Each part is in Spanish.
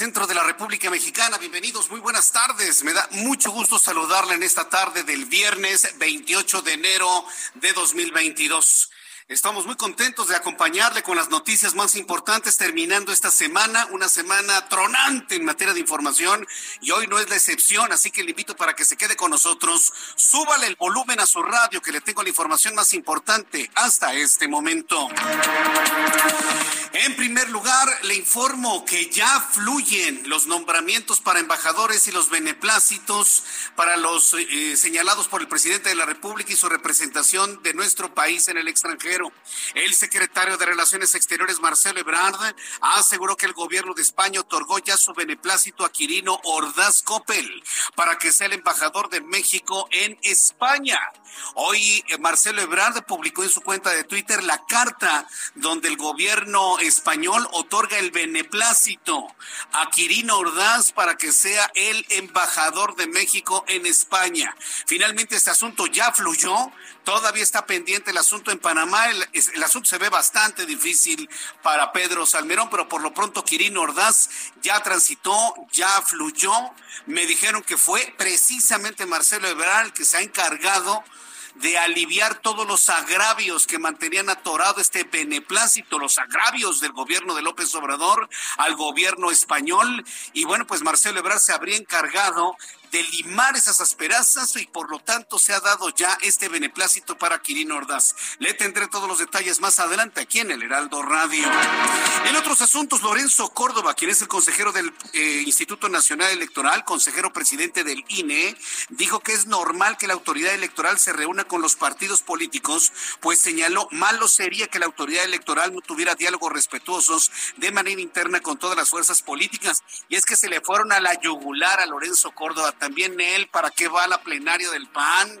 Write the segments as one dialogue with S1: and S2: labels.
S1: Centro de la República Mexicana. Bienvenidos, muy buenas tardes. Me da mucho gusto saludarle en esta tarde del viernes 28 de enero de 2022. Estamos muy contentos de acompañarle con las noticias más importantes terminando esta semana, una semana tronante en materia de información y hoy no es la excepción, así que le invito para que se quede con nosotros. Súbale el volumen a su radio que le tengo la información más importante hasta este momento. En primer lugar, le informo que ya fluyen los nombramientos para embajadores y los beneplácitos para los eh, señalados por el presidente de la República y su representación de nuestro país en el extranjero. El secretario de Relaciones Exteriores, Marcelo Ebrard, aseguró que el gobierno de España otorgó ya su beneplácito a Quirino Ordaz Coppel para que sea el embajador de México en España. Hoy eh, Marcelo Ebrard publicó en su cuenta de Twitter la carta donde el gobierno español otorga el beneplácito a Quirino Ordaz para que sea el embajador de México en España. Finalmente este asunto ya fluyó, todavía está pendiente el asunto en Panamá, el, asunto se ve bastante difícil para Pedro Salmerón, pero por lo pronto Quirino Ordaz ya transitó, ya fluyó. Me dijeron que fue precisamente Marcelo Ebrard que se ha encargado de aliviar todos los agravios que mantenían atorado este beneplácito, los agravios del gobierno de López Obrador al gobierno español. Y bueno, pues Marcelo Ebrard se habría encargado de limar esas asperezas y por lo tanto se ha dado ya este beneplácito para Quirino Ordaz. Le tendré todos los detalles más adelante aquí en el Heraldo Radio. En otros asuntos, Lorenzo Córdoba, quien es el consejero del eh, Instituto Nacional Electoral, consejero presidente del INE, dijo que es normal que la autoridad electoral se reúna con los partidos políticos, pues señaló malo sería que la autoridad electoral no tuviera diálogos respetuosos de manera interna con todas las fuerzas políticas. Y es que se le fueron a la yugular a Lorenzo Córdoba también él, ¿para qué va a la plenaria del PAN?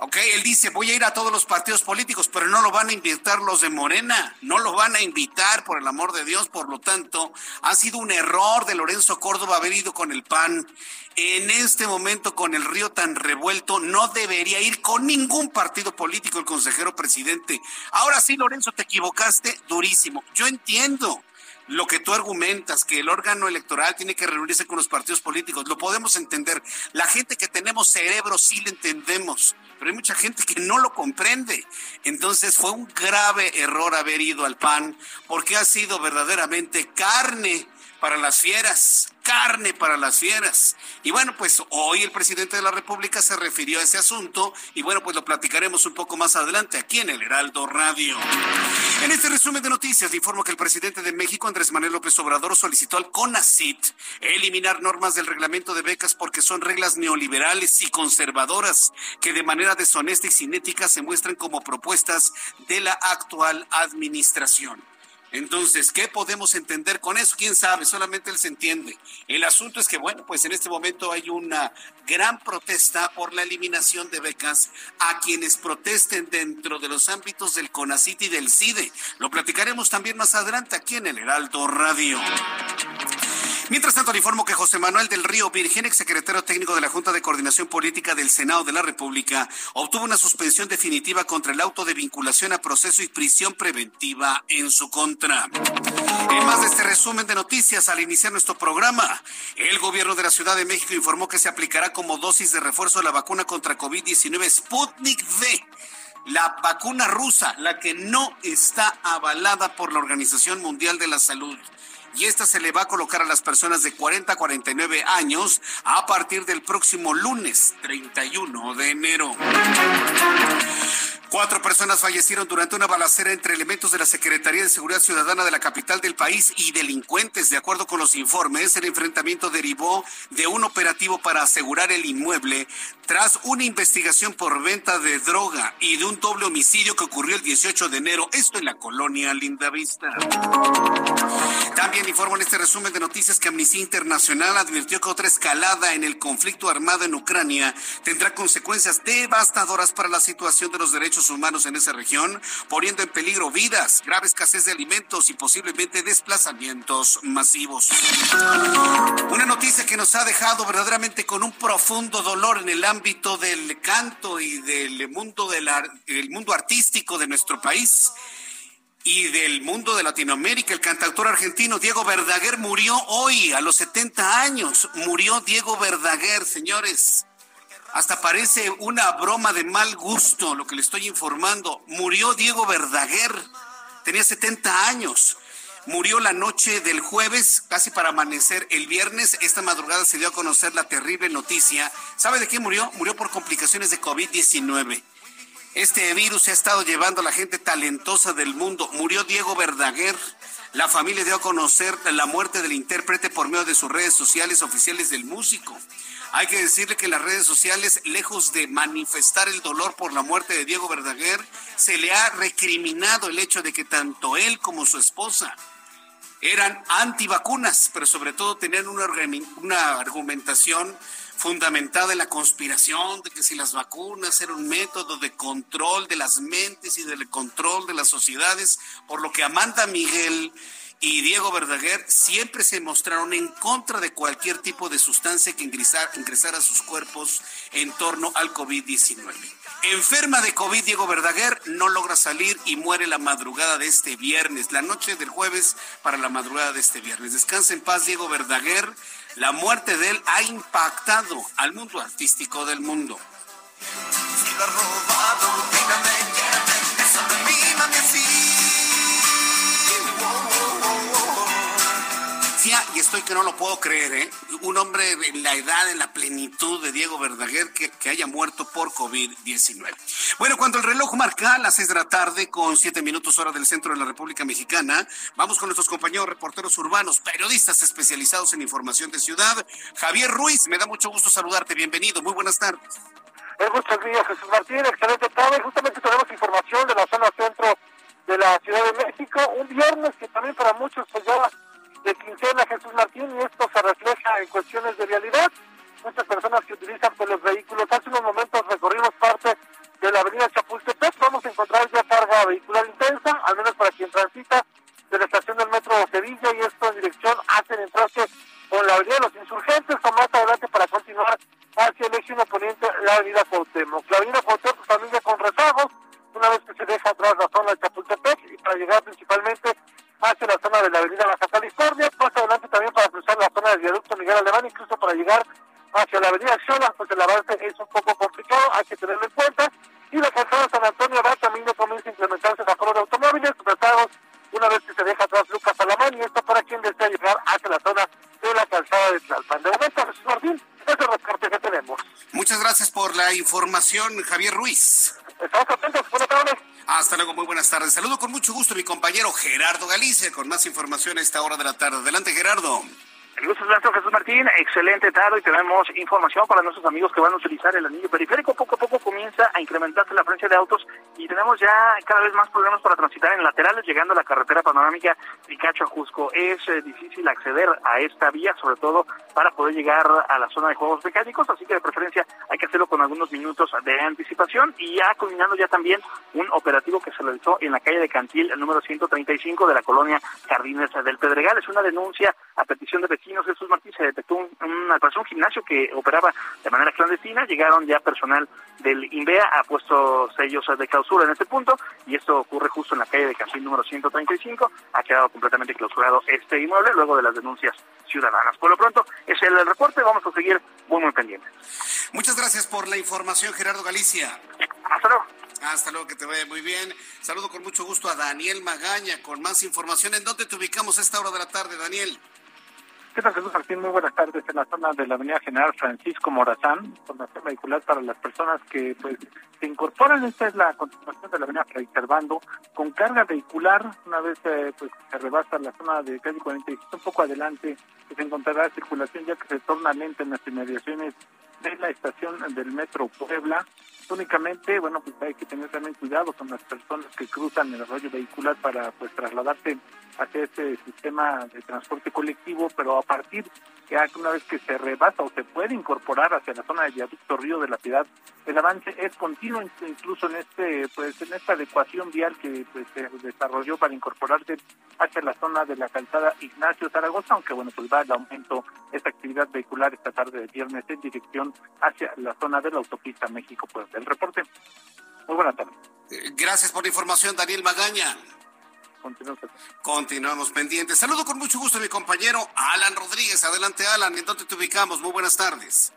S1: Ok, él dice, voy a ir a todos los partidos políticos, pero no lo van a invitar los de Morena, no lo van a invitar, por el amor de Dios, por lo tanto, ha sido un error de Lorenzo Córdoba haber ido con el PAN. En este momento, con el río tan revuelto, no debería ir con ningún partido político el consejero presidente. Ahora sí, Lorenzo, te equivocaste durísimo. Yo entiendo lo que tú argumentas, que el órgano electoral tiene que reunirse con los partidos políticos, lo podemos entender. La gente que tenemos cerebro sí lo entendemos, pero hay mucha gente que no lo comprende. Entonces fue un grave error haber ido al PAN, porque ha sido verdaderamente carne para las fieras, carne para las fieras. Y bueno, pues hoy el presidente de la República se refirió a ese asunto y bueno, pues lo platicaremos un poco más adelante aquí en el Heraldo Radio. En este resumen de noticias le informo que el presidente de México, Andrés Manuel López Obrador, solicitó al CONACIT eliminar normas del reglamento de becas porque son reglas neoliberales y conservadoras que de manera deshonesta y cinética se muestran como propuestas de la actual administración. Entonces, ¿qué podemos entender con eso? ¿Quién sabe? Solamente él se entiende. El asunto es que, bueno, pues en este momento hay una gran protesta por la eliminación de becas a quienes protesten dentro de los ámbitos del CONACIT y del CIDE. Lo platicaremos también más adelante aquí en el Heraldo Radio. Mientras tanto, le informo que José Manuel del Río Virgen, ex secretario técnico de la Junta de Coordinación Política del Senado de la República, obtuvo una suspensión definitiva contra el auto de vinculación a proceso y prisión preventiva en su contra. En más de este resumen de noticias, al iniciar nuestro programa, el gobierno de la Ciudad de México informó que se aplicará como dosis de refuerzo la vacuna contra COVID-19 Sputnik V la vacuna rusa, la que no está avalada por la Organización Mundial de la Salud y esta se le va a colocar a las personas de 40 a 49 años a partir del próximo lunes 31 de enero. Cuatro personas fallecieron durante una balacera entre elementos de la Secretaría de Seguridad Ciudadana de la capital del país y delincuentes. De acuerdo con los informes, el enfrentamiento derivó de un operativo para asegurar el inmueble tras una investigación por venta de droga y de un doble homicidio que ocurrió el 18 de enero, esto en la colonia Lindavista. También informo en este resumen de noticias que Amnistía Internacional advirtió que otra escalada en el conflicto armado en Ucrania tendrá consecuencias devastadoras para la situación de los derechos humanos en esa región, poniendo en peligro vidas, grave escasez de alimentos y posiblemente desplazamientos masivos. Una noticia que nos ha dejado verdaderamente con un profundo dolor en el ámbito del canto y del mundo, del, el mundo artístico de nuestro país y del mundo de Latinoamérica. El cantautor argentino Diego Verdaguer murió hoy a los 70 años. Murió Diego Verdaguer, señores. Hasta parece una broma de mal gusto lo que le estoy informando. Murió Diego Verdaguer. Tenía 70 años. Murió la noche del jueves, casi para amanecer el viernes. Esta madrugada se dio a conocer la terrible noticia. ¿Sabe de qué murió? Murió por complicaciones de COVID-19. Este virus se ha estado llevando a la gente talentosa del mundo. Murió Diego Verdaguer. La familia dio a conocer la muerte del intérprete por medio de sus redes sociales oficiales del músico. Hay que decirle que las redes sociales, lejos de manifestar el dolor por la muerte de Diego Verdaguer, se le ha recriminado el hecho de que tanto él como su esposa eran antivacunas, pero sobre todo tenían una, una argumentación fundamentada en la conspiración de que si las vacunas eran un método de control de las mentes y del control de las sociedades, por lo que Amanda Miguel y Diego Verdaguer siempre se mostraron en contra de cualquier tipo de sustancia que ingresara a sus cuerpos en torno al COVID-19. Enferma de COVID, Diego Verdaguer no logra salir y muere la madrugada de este viernes, la noche del jueves para la madrugada de este viernes. Descansa en paz, Diego Verdaguer. La muerte de él ha impactado al mundo artístico del mundo. Y estoy que no lo puedo creer, ¿eh? Un hombre en la edad, en la plenitud de Diego Verdaguer que, haya muerto por COVID-19. Bueno, cuando el reloj marca las seis de la tarde con siete minutos hora del centro de la República Mexicana, vamos con nuestros compañeros reporteros urbanos, periodistas especializados en información de ciudad. Javier Ruiz, me da mucho gusto saludarte. Bienvenido. Muy buenas tardes.
S2: Muchas gracias, Jesús Martín. Excelente tarde. Justamente tenemos información de la zona centro de la Ciudad de México. Un viernes que también para muchos pues ya de quincena Jesús Martín y esto se refleja en cuestiones de realidad. Muchas personas que utilizan pues, los vehículos. Hace unos momentos recorrimos parte de la avenida Chapultepec. Vamos a encontrar ya carga vehicular intensa, al menos para quien transita de la estación del metro Sevilla y esto en dirección hacia el entrarse con la avenida de los insurgentes o más adelante para continuar hacia el eje poniente la avenida Cuauhtémoc. La avenida Cuauhtémoc también ya con rezagos, una vez que se deja atrás la zona de Chapultepec y para llegar principalmente hacia la zona de la avenida Baja California, más adelante también para cruzar la zona del viaducto Miguel Alemán, incluso para llegar hacia la avenida Xola, pues el avance es un poco complicado, hay que tenerlo en cuenta. Y la calzada San Antonio va también comienza a incrementarse la zona de automóviles, retrasados una vez que se deja atrás Lucas Alamán, y esto para quien desea llegar hacia la zona de la calzada de Tlalpan. De momento, Jesús Martín, es que tenemos.
S1: Muchas gracias por la información, Javier Ruiz.
S2: Estamos atentos, buenas tardes.
S1: Hasta luego, muy buenas tardes. Saludo con mucho gusto a mi compañero Gerardo Galicia con más información a esta hora de la tarde. Adelante, Gerardo.
S3: El gusto es Jesús Martín, excelente tarde y tenemos información para nuestros amigos que van a utilizar el anillo periférico. Poco a poco comienza a incrementarse la frecuencia de autos y tenemos ya cada vez más problemas para transitar en laterales llegando a la carretera panorámica Picacho a Jusco. Es eh, difícil acceder a esta vía, sobre todo para poder llegar a la zona de juegos mecánicos, así que de preferencia hay que hacerlo con algunos minutos de anticipación y ya culminando ya también un operativo que se realizó en la calle de Cantil, el número 135 de la colonia Jardines del Pedregal. Es una denuncia a petición de vecinos vecinos Jesús Martín se detectó un, un gimnasio que operaba de manera clandestina. Llegaron ya personal del INVEA, ha puesto sellos de clausura en este punto y esto ocurre justo en la calle de Cancín número 135. Ha quedado completamente clausurado este inmueble luego de las denuncias ciudadanas. Por lo pronto, es el reporte. Vamos a seguir muy, muy pendientes.
S1: Muchas gracias por la información, Gerardo Galicia.
S3: Hasta luego.
S1: Hasta luego, que te vaya muy bien. Saludo con mucho gusto a Daniel Magaña con más información. ¿En dónde te ubicamos a esta hora de la tarde, Daniel?
S4: ¿Qué tal, Jesús Martín? Muy buenas tardes. En la zona de la avenida General Francisco Morazán, formación vehicular para las personas que pues se incorporan. Esta es la continuación de la avenida Fray Servando, con carga vehicular. Una vez eh, pues se rebasa la zona de calle 46, un poco adelante, pues, se encontrará circulación ya que se torna lenta en las inmediaciones de la estación del Metro Puebla. Únicamente, bueno, pues hay que tener también cuidado con las personas que cruzan el arroyo vehicular para pues trasladarse hacia este sistema de transporte colectivo, pero a partir ya una vez que se rebasa o se puede incorporar hacia la zona de viaducto Río de la Ciudad, el avance es continuo incluso en este pues en esta adecuación vial que pues, se desarrolló para incorporarse hacia la zona de la calzada Ignacio Zaragoza, aunque bueno pues va el aumento esta actividad vehicular esta tarde de viernes en dirección hacia la zona de la autopista México pues el reporte. Muy buena tarde.
S1: Eh, gracias por la información, Daniel Magaña. Continuamos. pendientes. Saludo con mucho gusto a mi compañero Alan Rodríguez. Adelante, Alan. ¿En dónde te ubicamos? Muy buenas tardes.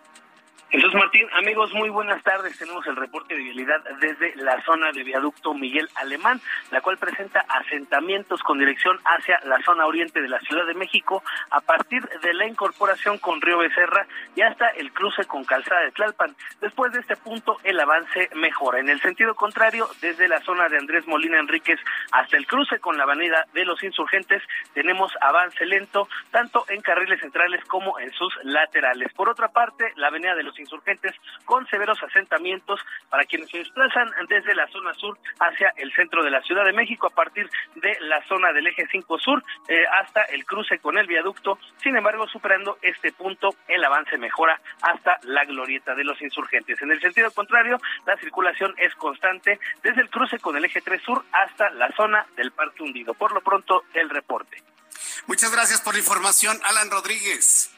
S5: Jesús Martín, amigos, muy buenas tardes. Tenemos el reporte de vialidad desde la zona de viaducto Miguel Alemán, la cual presenta asentamientos con dirección hacia la zona oriente de la Ciudad de México a partir de la incorporación con Río Becerra y hasta el cruce con Calzada de Tlalpan. Después de este punto, el avance mejora. En el sentido contrario, desde la zona de Andrés Molina Enríquez hasta el cruce con la avenida de los insurgentes, tenemos avance lento, tanto en carriles centrales como en sus laterales. Por otra parte, la avenida de los insurgentes con severos asentamientos para quienes se desplazan desde la zona sur hacia el centro de la Ciudad de México a partir de la zona del eje 5 sur eh, hasta el cruce con el viaducto. Sin embargo, superando este punto, el avance mejora hasta la glorieta de los insurgentes. En el sentido contrario, la circulación es constante desde el cruce con el eje 3 sur hasta la zona del Parque Hundido. Por lo pronto, el reporte.
S1: Muchas gracias por la información, Alan Rodríguez.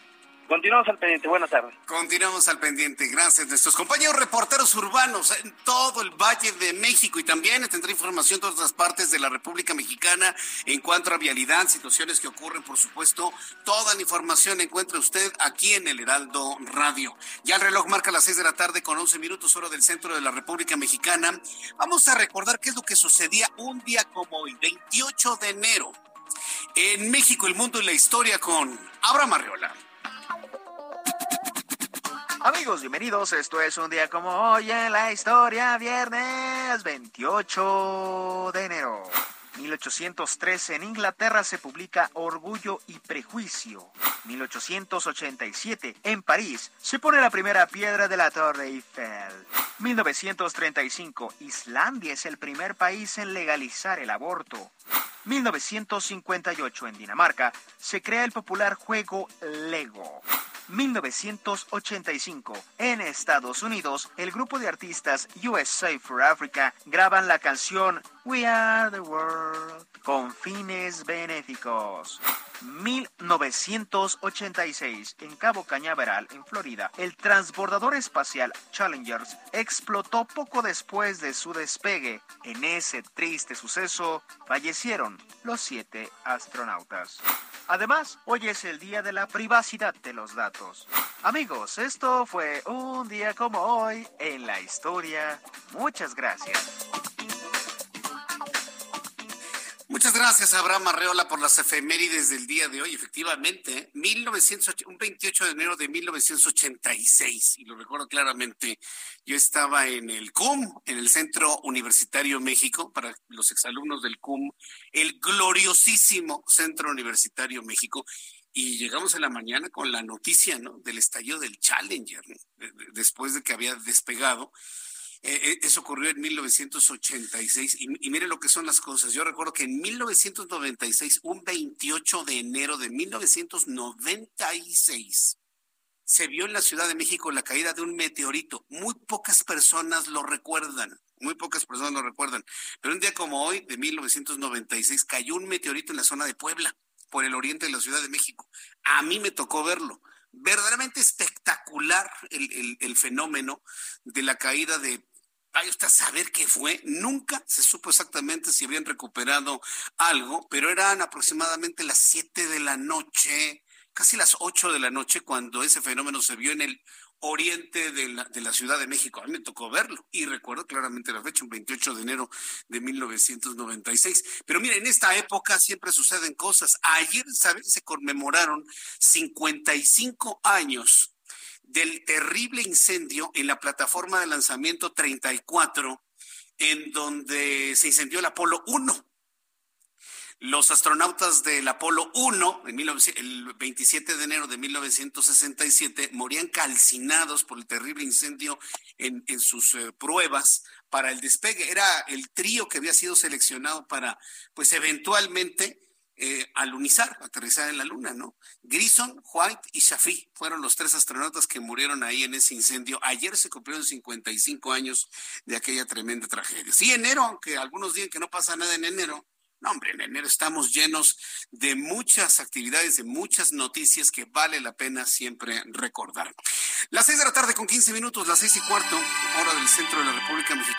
S5: Continuamos al pendiente. Buenas tardes.
S1: Continuamos al pendiente. Gracias. Nuestros compañeros reporteros urbanos en todo el Valle de México y también tendrá información de otras partes de la República Mexicana en cuanto a vialidad, situaciones que ocurren, por supuesto. Toda la información encuentra usted aquí en el Heraldo Radio. Ya el reloj marca las seis de la tarde con 11 minutos hora del centro de la República Mexicana. Vamos a recordar qué es lo que sucedía un día como hoy, 28 de enero. En México, el mundo y la historia con Abraham Arreola.
S6: Amigos, bienvenidos. Esto es un día como hoy en la historia, viernes 28 de enero. 1813 en Inglaterra se publica Orgullo y Prejuicio. 1887 en París se pone la primera piedra de la Torre Eiffel. 1935 Islandia es el primer país en legalizar el aborto. 1958 en Dinamarca se crea el popular juego Lego. 1985. En Estados Unidos, el grupo de artistas USA for Africa graban la canción We Are the World con fines benéficos. 1986, en Cabo Cañaveral, en Florida, el transbordador espacial Challenger explotó poco después de su despegue. En ese triste suceso fallecieron los siete astronautas. Además, hoy es el día de la privacidad de los datos. Amigos, esto fue un día como hoy en la historia. Muchas gracias.
S1: Muchas gracias, Abraham Arreola, por las efemérides del día de hoy. Efectivamente, un 28 de enero de 1986, y lo recuerdo claramente, yo estaba en el CUM, en el Centro Universitario México, para los exalumnos del CUM, el gloriosísimo Centro Universitario México, y llegamos en la mañana con la noticia ¿no? del estallido del Challenger, después de que había despegado. Eh, eso ocurrió en 1986 y, y, mire lo que son las cosas. Yo recuerdo que en 1996, un 28 de enero de 1996, se vio en la Ciudad de México la caída de un meteorito. Muy pocas personas lo recuerdan, muy pocas personas lo recuerdan. Pero un día como hoy, de 1996, cayó un meteorito en la zona de Puebla por el oriente de la Ciudad de México. A mí me tocó verlo. Verdaderamente espectacular el, el fenómeno de la caída de Vaya usted a saber qué fue. Nunca se supo exactamente si habían recuperado algo, pero eran aproximadamente las 7 de la noche, casi las 8 de la noche, cuando ese fenómeno se vio en el oriente de la, de la, Ciudad de México. A mí me tocó verlo y recuerdo claramente la fecha, un 28 de enero de 1996. Pero mira, en esta época siempre suceden cosas. Ayer, ¿sabes? Se conmemoraron 55 años del terrible incendio en la plataforma de lanzamiento 34, en donde se incendió el Apolo 1. Los astronautas del Apolo 1, en el 27 de enero de 1967, morían calcinados por el terrible incendio en, en sus eh, pruebas para el despegue. Era el trío que había sido seleccionado para, pues eventualmente, eh, alunizar, aterrizar en la luna, ¿no? Grison, White y Shafi fueron los tres astronautas que murieron ahí en ese incendio. Ayer se cumplieron 55 años de aquella tremenda tragedia. Sí, enero, aunque algunos digan que no pasa nada en enero, no, hombre, en enero estamos llenos de muchas actividades, de muchas noticias que vale la pena siempre recordar. Las seis de la tarde con 15 minutos, las seis y cuarto, hora del centro de la República Mexicana.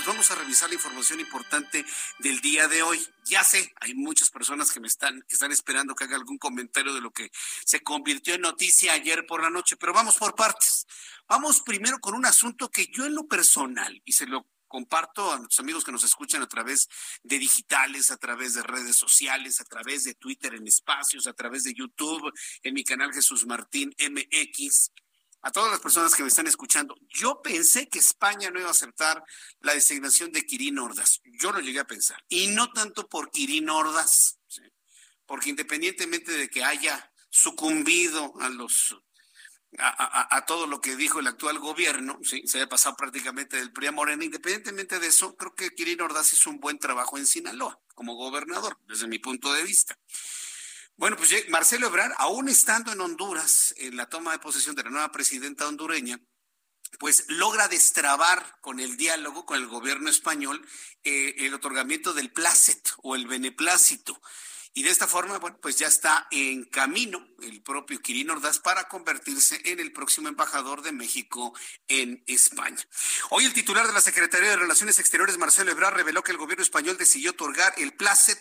S1: Pues vamos a revisar la información importante del día de hoy. Ya sé, hay muchas personas que me están, están esperando que haga algún comentario de lo que se convirtió en noticia ayer por la noche, pero vamos por partes. Vamos primero con un asunto que yo en lo personal, y se lo comparto a nuestros amigos que nos escuchan a través de digitales, a través de redes sociales, a través de Twitter en espacios, a través de YouTube, en mi canal Jesús Martín MX. A todas las personas que me están escuchando, yo pensé que España no iba a aceptar la designación de Kirin Ordaz. Yo lo llegué a pensar. Y no tanto por Kirin Ordaz, porque independientemente de que haya sucumbido a los a, todo lo que dijo el actual gobierno, ¿sí? se había pasado prácticamente del PRI a Morena. Independientemente de eso, creo que Kirin Ordaz hizo un buen trabajo en Sinaloa como gobernador, desde mi punto de vista. Bueno, pues Marcelo Ebrard, aún estando en Honduras, en la toma de posesión de la nueva presidenta hondureña, pues logra destrabar con el diálogo con el gobierno español eh, el otorgamiento del placet o el beneplácito. Y de esta forma, bueno, pues ya está en camino el propio Quirino Ordaz para convertirse en el próximo embajador de México en España. Hoy el titular de la Secretaría de Relaciones Exteriores, Marcelo Ebrard, reveló que el gobierno español decidió otorgar el placet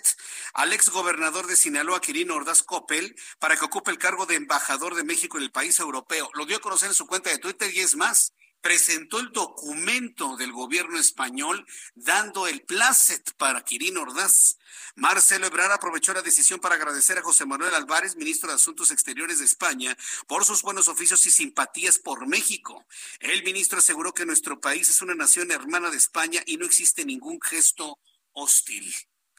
S1: al ex gobernador de Sinaloa, Quirino Ordaz Coppel, para que ocupe el cargo de embajador de México en el país europeo. Lo dio a conocer en su cuenta de Twitter y es más, presentó el documento del gobierno español dando el placet para Quirino Ordaz. Marcelo Ebrard aprovechó la decisión para agradecer a José Manuel Álvarez, ministro de Asuntos Exteriores de España, por sus buenos oficios y simpatías por México. El ministro aseguró que nuestro país es una nación hermana de España y no existe ningún gesto hostil.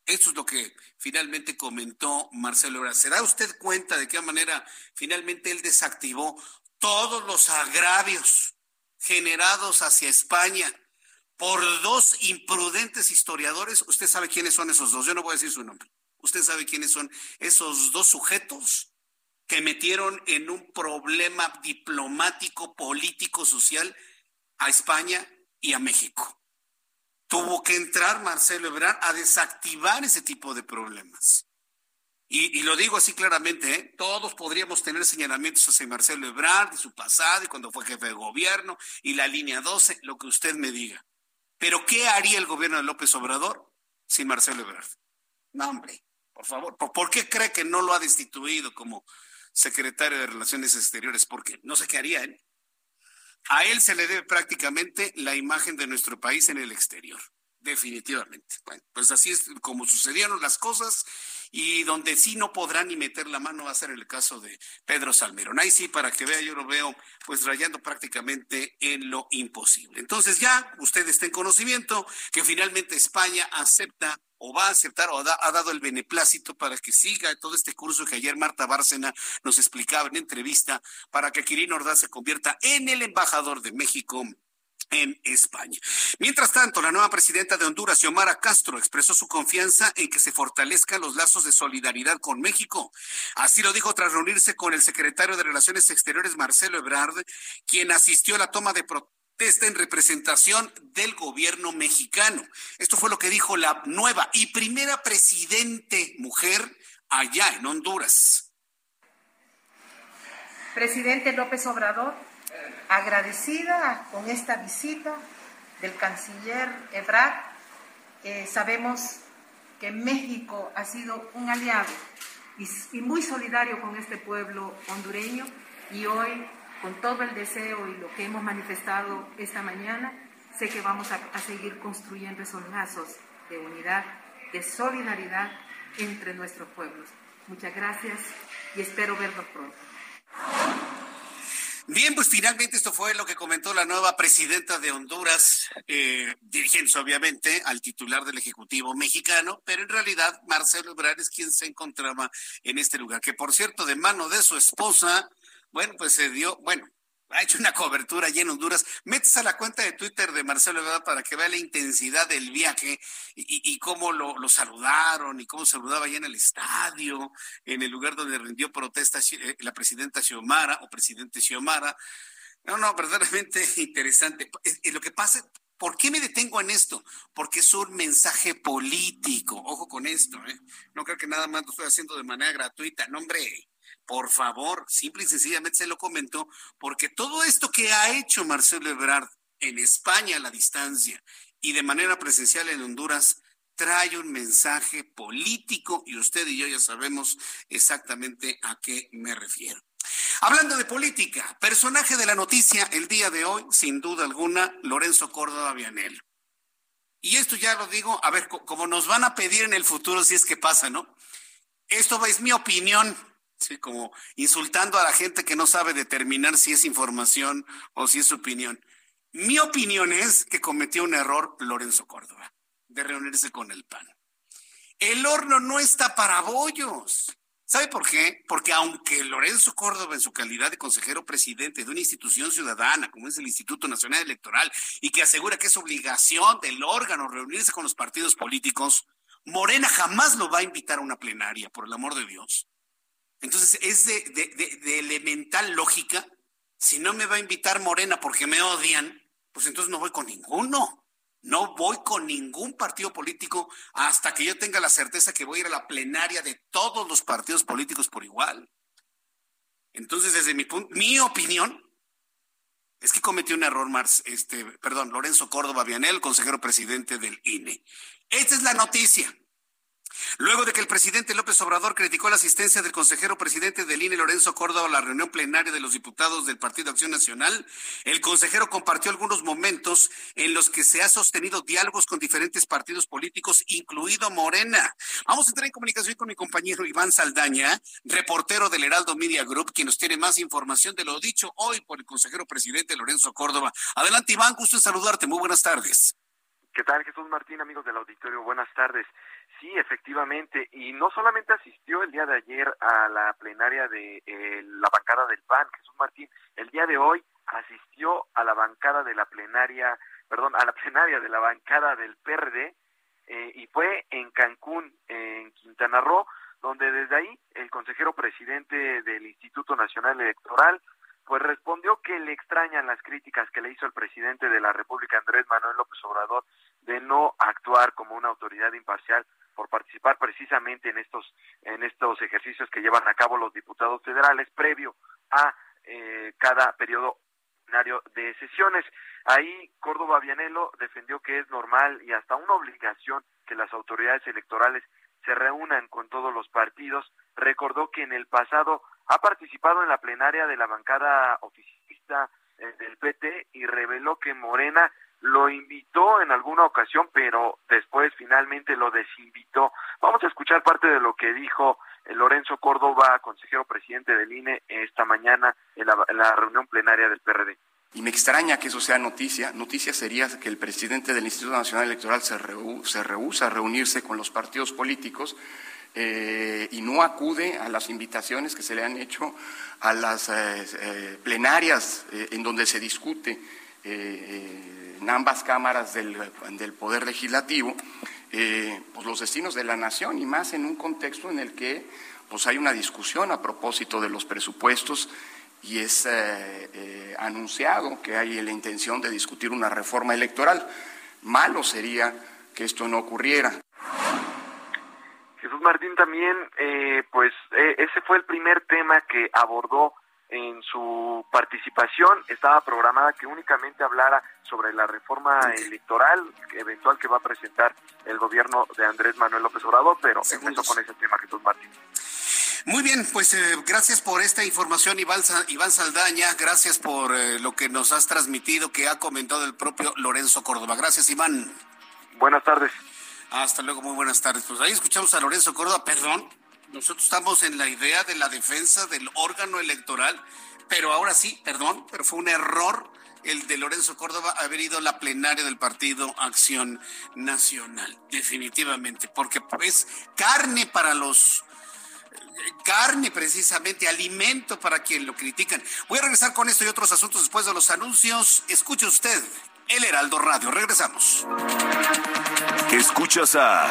S1: Esto es lo que finalmente comentó Marcelo Ebrard. ¿Se da usted cuenta de qué manera finalmente él desactivó todos los agravios generados hacia España por dos imprudentes historiadores. Usted sabe quiénes son esos dos. Yo no voy a decir su nombre. Usted sabe quiénes son esos dos sujetos que metieron en un problema diplomático, político, social a España y a México. Tuvo que entrar Marcelo Ebrard a desactivar ese tipo de problemas. Y, lo digo así claramente, ¿eh? todos podríamos tener señalamientos hacia Marcelo Ebrard, de su pasado y cuando fue jefe de gobierno, y la línea 12, lo que usted me diga. Pero ¿qué haría el gobierno de López Obrador sin Marcelo Ebrard? No, hombre, por favor. ¿Por, qué cree que no lo ha destituido como secretario de Relaciones Exteriores? Porque no sé qué haría él. A él se le debe prácticamente la imagen de nuestro país en el exterior, definitivamente. Bueno, pues así es como sucedieron las cosas y donde sí no podrán ni meter la mano va a ser el caso de Pedro Salmerón. Ahí sí, para que vea, yo lo veo pues rayando prácticamente en lo imposible. Entonces ya usted está en conocimiento que finalmente España acepta o va a aceptar o ha dado el beneplácito para que siga todo este curso que ayer Marta Bárcena nos explicaba en entrevista para que Quirino Ordaz se convierta en el embajador de México en España. Mientras tanto, la nueva presidenta de Honduras, Xiomara Castro, expresó su confianza en que se fortalezcan los lazos de solidaridad con México. Así lo dijo tras reunirse con el secretario de Relaciones Exteriores, Marcelo Ebrard, quien asistió a la toma de protesta en representación del gobierno mexicano. Esto fue lo que dijo la nueva y primera presidente mujer allá en Honduras.
S7: Presidente López Obrador, agradecida con esta visita del canciller Ebrard, sabemos que México ha sido un aliado y, muy solidario con este pueblo hondureño y hoy, con todo el deseo y lo que hemos manifestado esta mañana, sé que vamos a, a seguir construyendo esos lazos de unidad, de solidaridad entre nuestros pueblos. Muchas gracias y espero verlos pronto.
S1: Bien, pues finalmente esto fue lo que comentó la nueva presidenta de Honduras, eh, obviamente al titular del Ejecutivo mexicano, pero en realidad Marcelo Ebrard es quien se encontraba en este lugar, que por cierto, de mano de su esposa, bueno, pues se dio, bueno, ha hecho una cobertura allí en Honduras. Metes a la cuenta de Twitter de Marcelo Ebrard para que vea la intensidad del viaje y, cómo lo, saludaron y cómo saludaba allá en el estadio, en el lugar donde rindió protesta eh, la presidenta Xiomara o presidente Xiomara. No, no, verdaderamente interesante. Lo que pasa, ¿Por qué me detengo en esto? Porque es un mensaje político. Ojo con esto, ¿eh? No creo que nada más lo estoy haciendo de manera gratuita. No, hombre, por favor, simple y sencillamente se lo comento, porque todo esto que ha hecho Marcelo Ebrard en España a la distancia y de manera presencial en Honduras, trae un mensaje político y usted y yo ya sabemos exactamente a qué me refiero. Hablando de política, personaje de la noticia el día de hoy, sin duda alguna, Lorenzo Córdoba Vianel. Y esto ya lo digo, a ver, como nos van a pedir en el futuro si es que pasa, ¿no? Esto es mi opinión, Sí, como insultando a la gente que no sabe determinar si es información o si es opinión. Mi opinión es que cometió un error Lorenzo Córdoba de reunirse con el PAN. El horno no está para bollos. ¿Sabe por qué? Porque aunque Lorenzo Córdoba, en su calidad de consejero presidente de una institución ciudadana como es el Instituto Nacional Electoral y que asegura que es obligación del órgano reunirse con los partidos políticos, Morena jamás lo va a invitar a una plenaria, por el amor de Dios. Entonces, es de, elemental lógica. Si no me va a invitar Morena porque me odian, pues entonces no voy con ninguno. No voy con ningún partido político hasta que yo tenga la certeza que voy a ir a la plenaria de todos los partidos políticos por igual. Entonces, desde mi punto, mi opinión es que cometió un error, Mars, este, perdón, Lorenzo Córdoba Vianel, consejero presidente del INE. Esta es la noticia. Luego de que el presidente López Obrador criticó la asistencia del consejero presidente del INE, Lorenzo Córdoba, a la reunión plenaria de los diputados del Partido Acción Nacional, el consejero compartió algunos momentos en los que se ha sostenido diálogos con diferentes partidos políticos, incluido Morena. Vamos a entrar en comunicación con mi compañero Iván Saldaña, reportero del Heraldo Media Group, quien nos tiene más información de lo dicho hoy por el consejero presidente Lorenzo Córdoba. Adelante, Iván, gusto en saludarte. Muy buenas tardes.
S8: ¿Qué tal, Jesús Martín, amigos del auditorio? Buenas tardes. Sí, efectivamente, y no solamente asistió el día de ayer a la plenaria de eh, la bancada del PAN, Jesús Martín, el día de hoy asistió a la bancada de la plenaria, perdón, a la plenaria de la bancada del PRD eh, y fue en Cancún, en Quintana Roo, donde desde ahí el consejero presidente del Instituto Nacional Electoral pues respondió que le extrañan las críticas que le hizo el presidente de la República, Andrés Manuel López Obrador, de no actuar como una autoridad imparcial por participar precisamente en estos en estos ejercicios que llevan a cabo los diputados federales previo a eh, cada periodo de sesiones. Ahí Córdoba Vianelo defendió que es normal y hasta una obligación que las autoridades electorales se reúnan con todos los partidos. Recordó que en el pasado ha participado en la plenaria de la bancada oficialista eh, del PT y reveló que Morena lo invitó en alguna ocasión, pero después finalmente lo desinvitó. Vamos a escuchar parte de lo que dijo eh, Lorenzo Córdoba, consejero presidente del INE, esta mañana en la, reunión plenaria del PRD.
S9: Y me extraña que eso sea noticia. Noticia sería que el presidente del Instituto Nacional Electoral se, se rehúsa a reunirse con los partidos políticos eh, y no acude a las invitaciones que se le han hecho a las eh, plenarias en donde se discute en ambas cámaras del, Poder Legislativo eh, pues los destinos de la nación y más en un contexto en el que pues hay una discusión a propósito de los presupuestos y es eh, eh, anunciado que hay la intención de discutir una reforma electoral. Malo sería que esto no ocurriera.
S8: Jesús Martín también, eh, pues ese fue el primer tema que abordó en su participación. Estaba programada que únicamente hablara sobre la reforma electoral eventual que va a presentar el gobierno de Andrés Manuel López Obrador, pero empezó con ese tema Jesús Martín.
S1: Muy bien, pues eh, gracias por esta información, Iván, Iván Saldaña. Gracias por eh, lo que nos has transmitido, que ha comentado el propio Lorenzo Córdoba. Gracias, Iván.
S8: Buenas tardes.
S1: Hasta luego, muy buenas tardes. Pues ahí escuchamos a Lorenzo Córdoba, perdón. Nosotros estamos en la idea de la defensa del órgano electoral, pero ahora sí, perdón, pero fue un error el de Lorenzo Córdoba haber ido a la plenaria del partido Acción Nacional, definitivamente, porque es carne para los carne precisamente, alimento para quien lo critican. Voy a regresar con esto y otros asuntos después de los anuncios. Escuche usted El Heraldo Radio. Regresamos.
S10: Escuchas a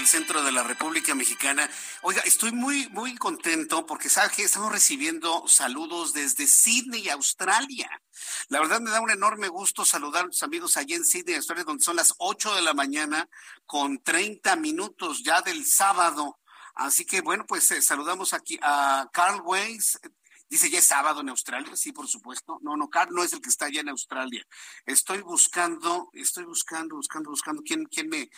S1: Del centro de la República Mexicana. Oiga, estoy muy, muy contento porque sabe que estamos recibiendo saludos desde Sydney, Australia. La verdad me da un enorme gusto saludar a los amigos allí en Sydney, Australia, donde son las 8 de la mañana con 30 minutos ya del sábado. Así que bueno, pues eh, saludamos aquí a Carl Weiss. Dice, ya es sábado en Australia, sí, por supuesto. No, no, Carl no es el que está allá en Australia. Estoy buscando, estoy buscando, buscando, buscando quién, quién me,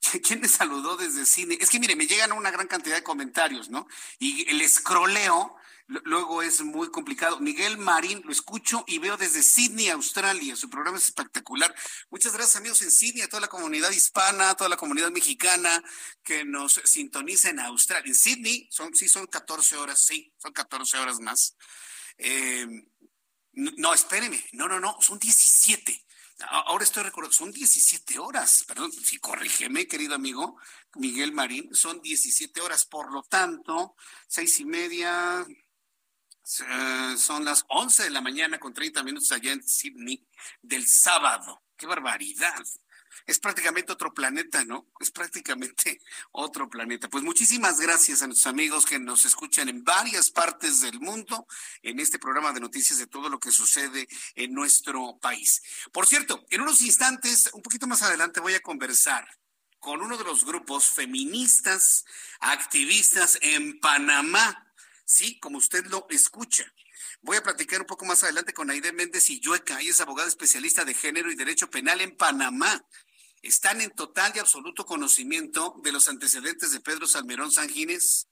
S1: ¿Quién me saludó desde cine? Es que mire, me llegan una gran cantidad de comentarios, ¿no? Y el escroleo luego es muy complicado. Miguel Marín, lo escucho y veo desde Sydney, Australia. Su programa es espectacular. Muchas gracias, amigos en Sydney, a toda la comunidad hispana, a toda la comunidad mexicana que nos sintoniza en Australia. En Sydney, son, sí, son 14 horas, sí, son 14 horas más. Eh, no, espéreme, no, no, no, son 17. Ahora estoy recordando, son 17 horas, perdón, si corrígeme, querido amigo Miguel Marín, son 17 horas, por lo tanto, seis y media, son las 11 de la mañana con 30 minutos allá en Sydney del sábado. ¡Qué barbaridad! Es prácticamente otro planeta, ¿no? Es prácticamente otro planeta. Pues muchísimas gracias a nuestros amigos que nos escuchan en varias partes del mundo en este programa de noticias de todo lo que sucede en nuestro país. Por cierto, en unos instantes, un poquito más adelante, voy a conversar con uno de los grupos feministas, activistas en Panamá. Sí, como usted lo escucha. Voy a platicar un poco más adelante con Aide Méndez y Yueca. Ella es abogada especialista de género y derecho penal en Panamá están en total y absoluto conocimiento de los antecedentes de Pedro Salmerón Sangines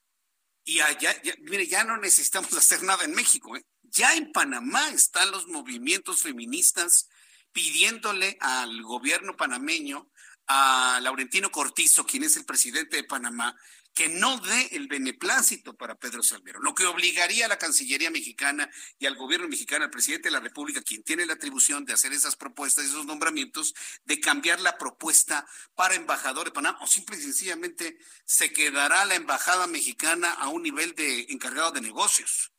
S1: y allá, mire, ya no necesitamos hacer nada en México, ¿eh? ya en Panamá están los movimientos feministas pidiéndole al gobierno panameño, a Laurentino Cortizo, quien es el presidente de Panamá, que no dé el beneplácito para Pedro Salmerón, lo que obligaría a la Cancillería mexicana y al gobierno mexicano, al presidente de la República, quien tiene la atribución de hacer esas propuestas, esos nombramientos, de cambiar la propuesta para embajador de Panamá, o simple y sencillamente se quedará la embajada mexicana a un nivel de encargado de negocios.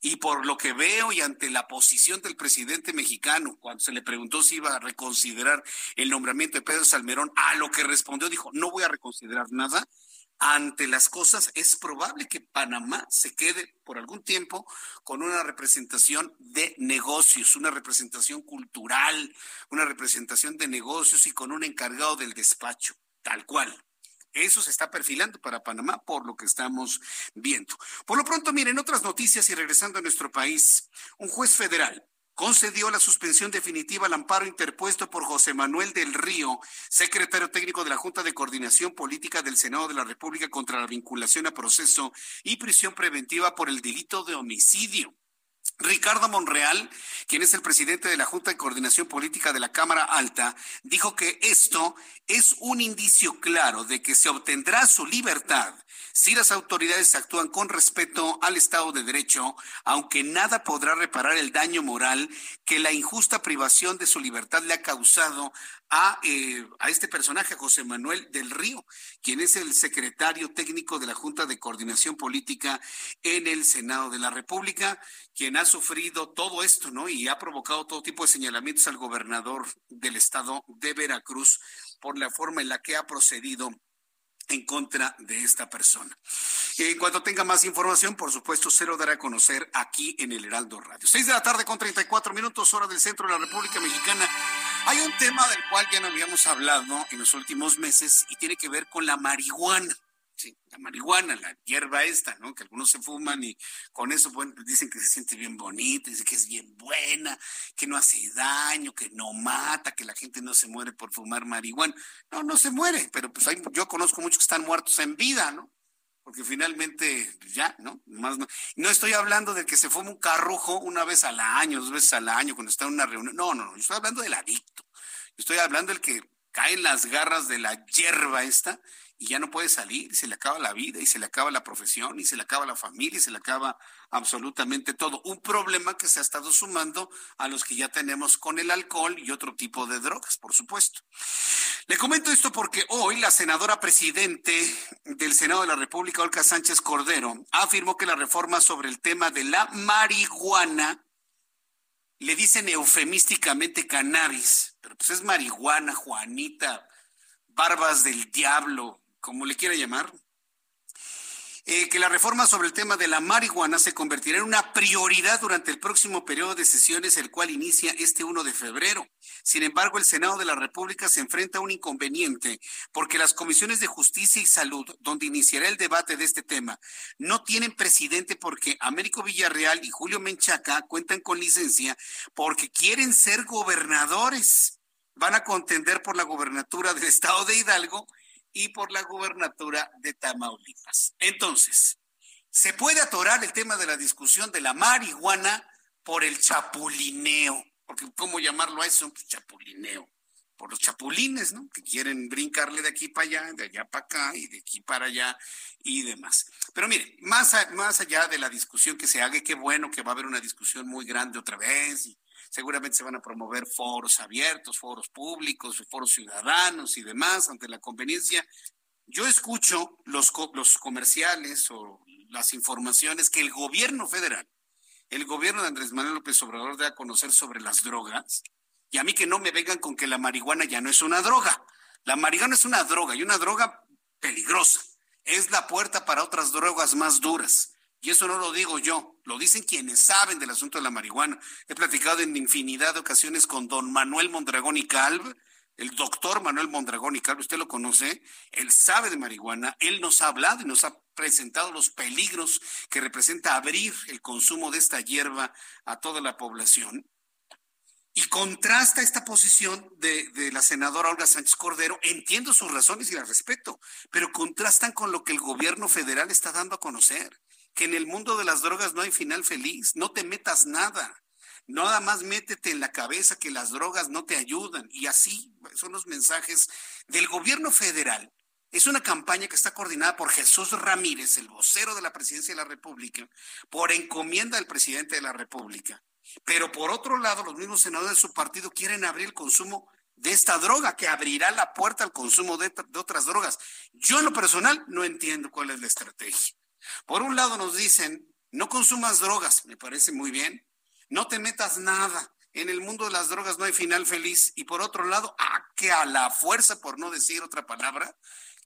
S1: Y por lo que veo y ante la posición del presidente mexicano, cuando se le preguntó si iba a reconsiderar el nombramiento de Pedro Salmerón, a lo que respondió dijo, no voy a reconsiderar nada, ante las cosas, es probable que Panamá se quede por algún tiempo con una representación de negocios, una representación cultural, una representación de negocios y con un encargado del despacho, tal cual. Eso se está perfilando para Panamá por lo que estamos viendo. Por lo pronto, miren, otras noticias y regresando a nuestro país, un juez federal concedió la suspensión definitiva al amparo interpuesto por José Manuel del Río, secretario técnico de la Junta de Coordinación Política del Senado de la República contra la vinculación a proceso y prisión preventiva por el delito de homicidio. Ricardo Monreal, quien es el presidente de la Junta de Coordinación Política de la Cámara Alta, dijo que esto es un indicio claro de que se obtendrá su libertad si las autoridades actúan con respeto al Estado de Derecho, aunque nada podrá reparar el daño moral que la injusta privación de su libertad le ha causado a, eh, a este personaje, José Manuel del Río, quien es el secretario técnico de la Junta de Coordinación Política en el Senado de la República, quien ha sufrido todo esto, ¿no? Y ha provocado todo tipo de señalamientos al gobernador del estado de Veracruz por la forma en la que ha procedido en contra de esta persona. En cuanto tenga más información, por supuesto, se lo dará a conocer aquí en el Heraldo Radio. Seis de la tarde con 34 minutos, hora del centro de la República Mexicana. Hay un tema del cual ya no habíamos hablado en los últimos meses y tiene que ver con la marihuana. Sí, la marihuana, la hierba esta, ¿no? Que algunos se fuman y con eso bueno, dicen que se siente bien bonita, dicen que es bien buena, que no hace daño, que no mata, que la gente no se muere por fumar marihuana. No, no se muere, pero pues hay, yo conozco muchos que están muertos en vida, ¿no? Porque finalmente, pues ya, ¿no? Más no. no estoy hablando de que se fuma un carrujo una vez al año, dos veces al año, cuando está en una reunión. No, no, no, yo estoy hablando del adicto. Estoy hablando del que cae en las garras de la hierba esta y ya no puede salir, se le acaba la vida, y se le acaba la profesión, y se le acaba la familia, y se le acaba absolutamente todo. Un problema que se ha estado sumando a los que ya tenemos con el alcohol y otro tipo de drogas, por supuesto. Le comento esto porque hoy la senadora presidente del Senado de la República, Olga Sánchez Cordero, afirmó que la reforma sobre el tema de la marihuana le dicen eufemísticamente cannabis, pero pues es marihuana, Juanita, barbas del diablo, como le quiera llamar, eh, que la reforma sobre el tema de la marihuana se convertirá en una prioridad durante el próximo periodo de sesiones, el cual inicia este 1 de febrero. Sin embargo, el Senado de la República se enfrenta a un inconveniente porque las comisiones de justicia y salud, donde iniciará el debate de este tema, no tienen presidente porque Américo Villarreal y Julio Menchaca cuentan con licencia porque quieren ser gobernadores. Van a contender por la gobernatura del estado de Hidalgo y por la gubernatura de Tamaulipas. Entonces, se puede atorar el tema de la discusión de la marihuana por el chapulineo, porque ¿cómo llamarlo a eso? Pues chapulineo, por los chapulines, ¿no? Que quieren brincarle de aquí para allá, de allá para acá y de aquí para allá y demás. Pero mire, más, más allá de la discusión que se haga, qué bueno que va a haber una discusión muy grande otra vez y seguramente se van a promover foros abiertos, foros públicos, foros ciudadanos y demás ante la conveniencia. Yo escucho los, los comerciales o las informaciones que el gobierno federal, el gobierno de Andrés Manuel López Obrador da a conocer sobre las drogas, y a mí que no me vengan con que la marihuana ya no es una droga. La marihuana es una droga y una droga peligrosa. Es la puerta para otras drogas más duras. Y eso no lo digo yo, lo dicen quienes saben del asunto de la marihuana. He platicado en infinidad de ocasiones con don Manuel Mondragón y Calv, el doctor Manuel Mondragón y Calv, usted lo conoce, él sabe de marihuana, él nos ha hablado y nos ha presentado los peligros que representa abrir el consumo de esta hierba a toda la población. Y contrasta esta posición de, la senadora Olga Sánchez Cordero. Entiendo sus razones y las respeto, pero contrastan con lo que el gobierno federal está dando a conocer que en el mundo de las drogas no hay final feliz, no te metas nada. Nada más métete en la cabeza que las drogas no te ayudan. Y así son los mensajes del gobierno federal. Es una campaña que está coordinada por Jesús Ramírez, el vocero de la presidencia de la República, por encomienda del presidente de la República. Pero por otro lado, los mismos senadores de su partido quieren abrir el consumo de esta droga, que abrirá la puerta al consumo de, otras drogas. Yo en lo personal no entiendo cuál es la estrategia. Por un lado nos dicen, no consumas drogas, me parece muy bien, no te metas nada. En el mundo de las drogas no hay final feliz. Y por otro lado, a que a la fuerza, por no decir otra palabra,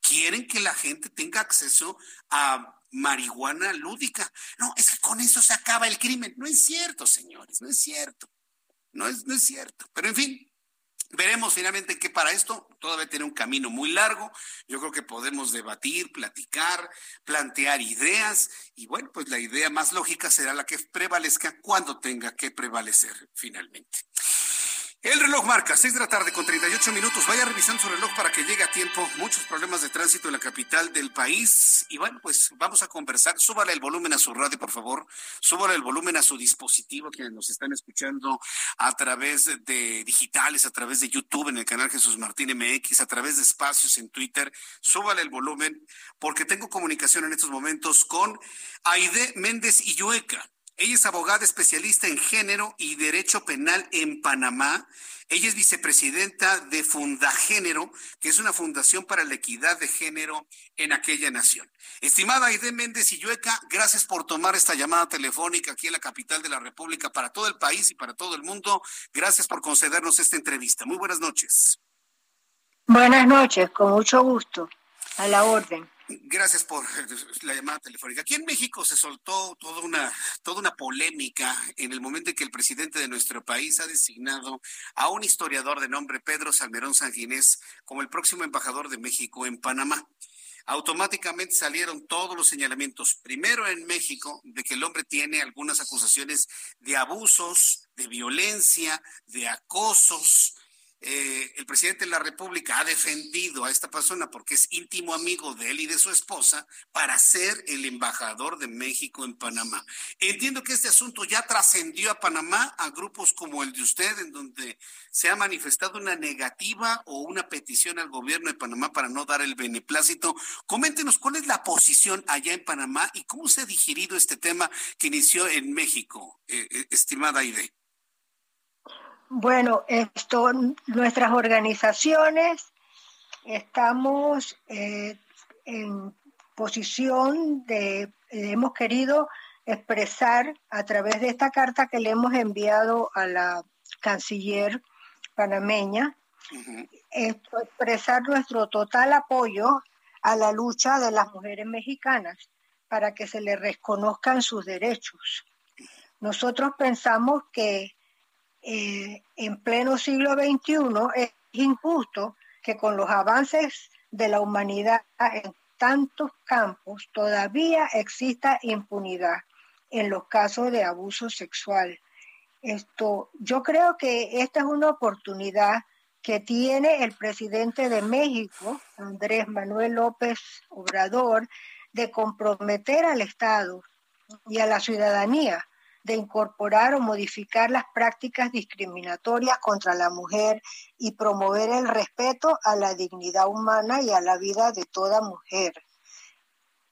S1: quieren que la gente tenga acceso a marihuana lúdica. No, es que con eso se acaba el crimen. No es cierto, señores, no es cierto. No es, no es cierto. Pero en fin, Veremos finalmente que para esto todavía tiene un camino muy largo. Yo creo que podemos debatir, platicar, plantear ideas y bueno, pues la idea más lógica será la que prevalezca cuando tenga que prevalecer finalmente. El reloj marca 6 de la tarde con 38 minutos. Vaya revisando su reloj para que llegue a tiempo. Muchos problemas de tránsito en la capital del país. Y bueno, pues vamos a conversar. Súbale el volumen a su radio, por favor. Súbale el volumen a su dispositivo, quienes nos están escuchando a través de digitales, a través de YouTube en el canal Jesús Martín MX, a través de espacios en Twitter. Súbale el volumen porque tengo comunicación en estos momentos con Aide Méndez Illueca. Ella es abogada especialista en género y derecho penal en Panamá. Ella es vicepresidenta de Fundagénero, que es una fundación para la equidad de género en aquella nación. Estimada Aide Méndez Illueca, gracias por tomar esta llamada telefónica aquí en la capital de la República para todo el país y para todo el mundo. Gracias por concedernos esta entrevista. Muy buenas noches.
S11: Buenas noches, con mucho gusto. A la orden.
S1: Gracias por la llamada telefónica. Aquí en México se soltó toda una, toda una polémica en el momento en que el presidente de nuestro país ha designado a un historiador de nombre Pedro Salmerón Sanginés como el próximo embajador de México en Panamá. Automáticamente salieron todos los señalamientos, primero en México, de que el hombre tiene algunas acusaciones de abusos, de violencia, de acosos, eh, el presidente de la República ha defendido a esta persona porque es íntimo amigo de él y de su esposa para ser el embajador de México en Panamá. Entiendo que este asunto ya trascendió a Panamá a grupos como el de usted, en donde se ha manifestado una negativa o una petición al gobierno de Panamá para no dar el beneplácito. Coméntenos cuál es la posición allá en Panamá y cómo se ha digerido este tema que inició en México, eh, eh, estimada Aide.
S11: Bueno, esto, nuestras organizaciones estamos eh, en posición de, hemos querido expresar a través de esta carta que le hemos enviado a la canciller panameña, expresar nuestro total apoyo a la lucha de las mujeres mexicanas para que se les reconozcan sus derechos. Nosotros pensamos que eh, en pleno siglo XXI es injusto que con los avances de la humanidad en tantos campos todavía exista impunidad en los casos de abuso sexual. Esto, yo creo que esta es una oportunidad que tiene el presidente de México, Andrés Manuel López Obrador, de comprometer al Estado y a la ciudadanía de incorporar o modificar las prácticas discriminatorias contra la mujer y promover el respeto a la dignidad humana y a la vida de toda mujer.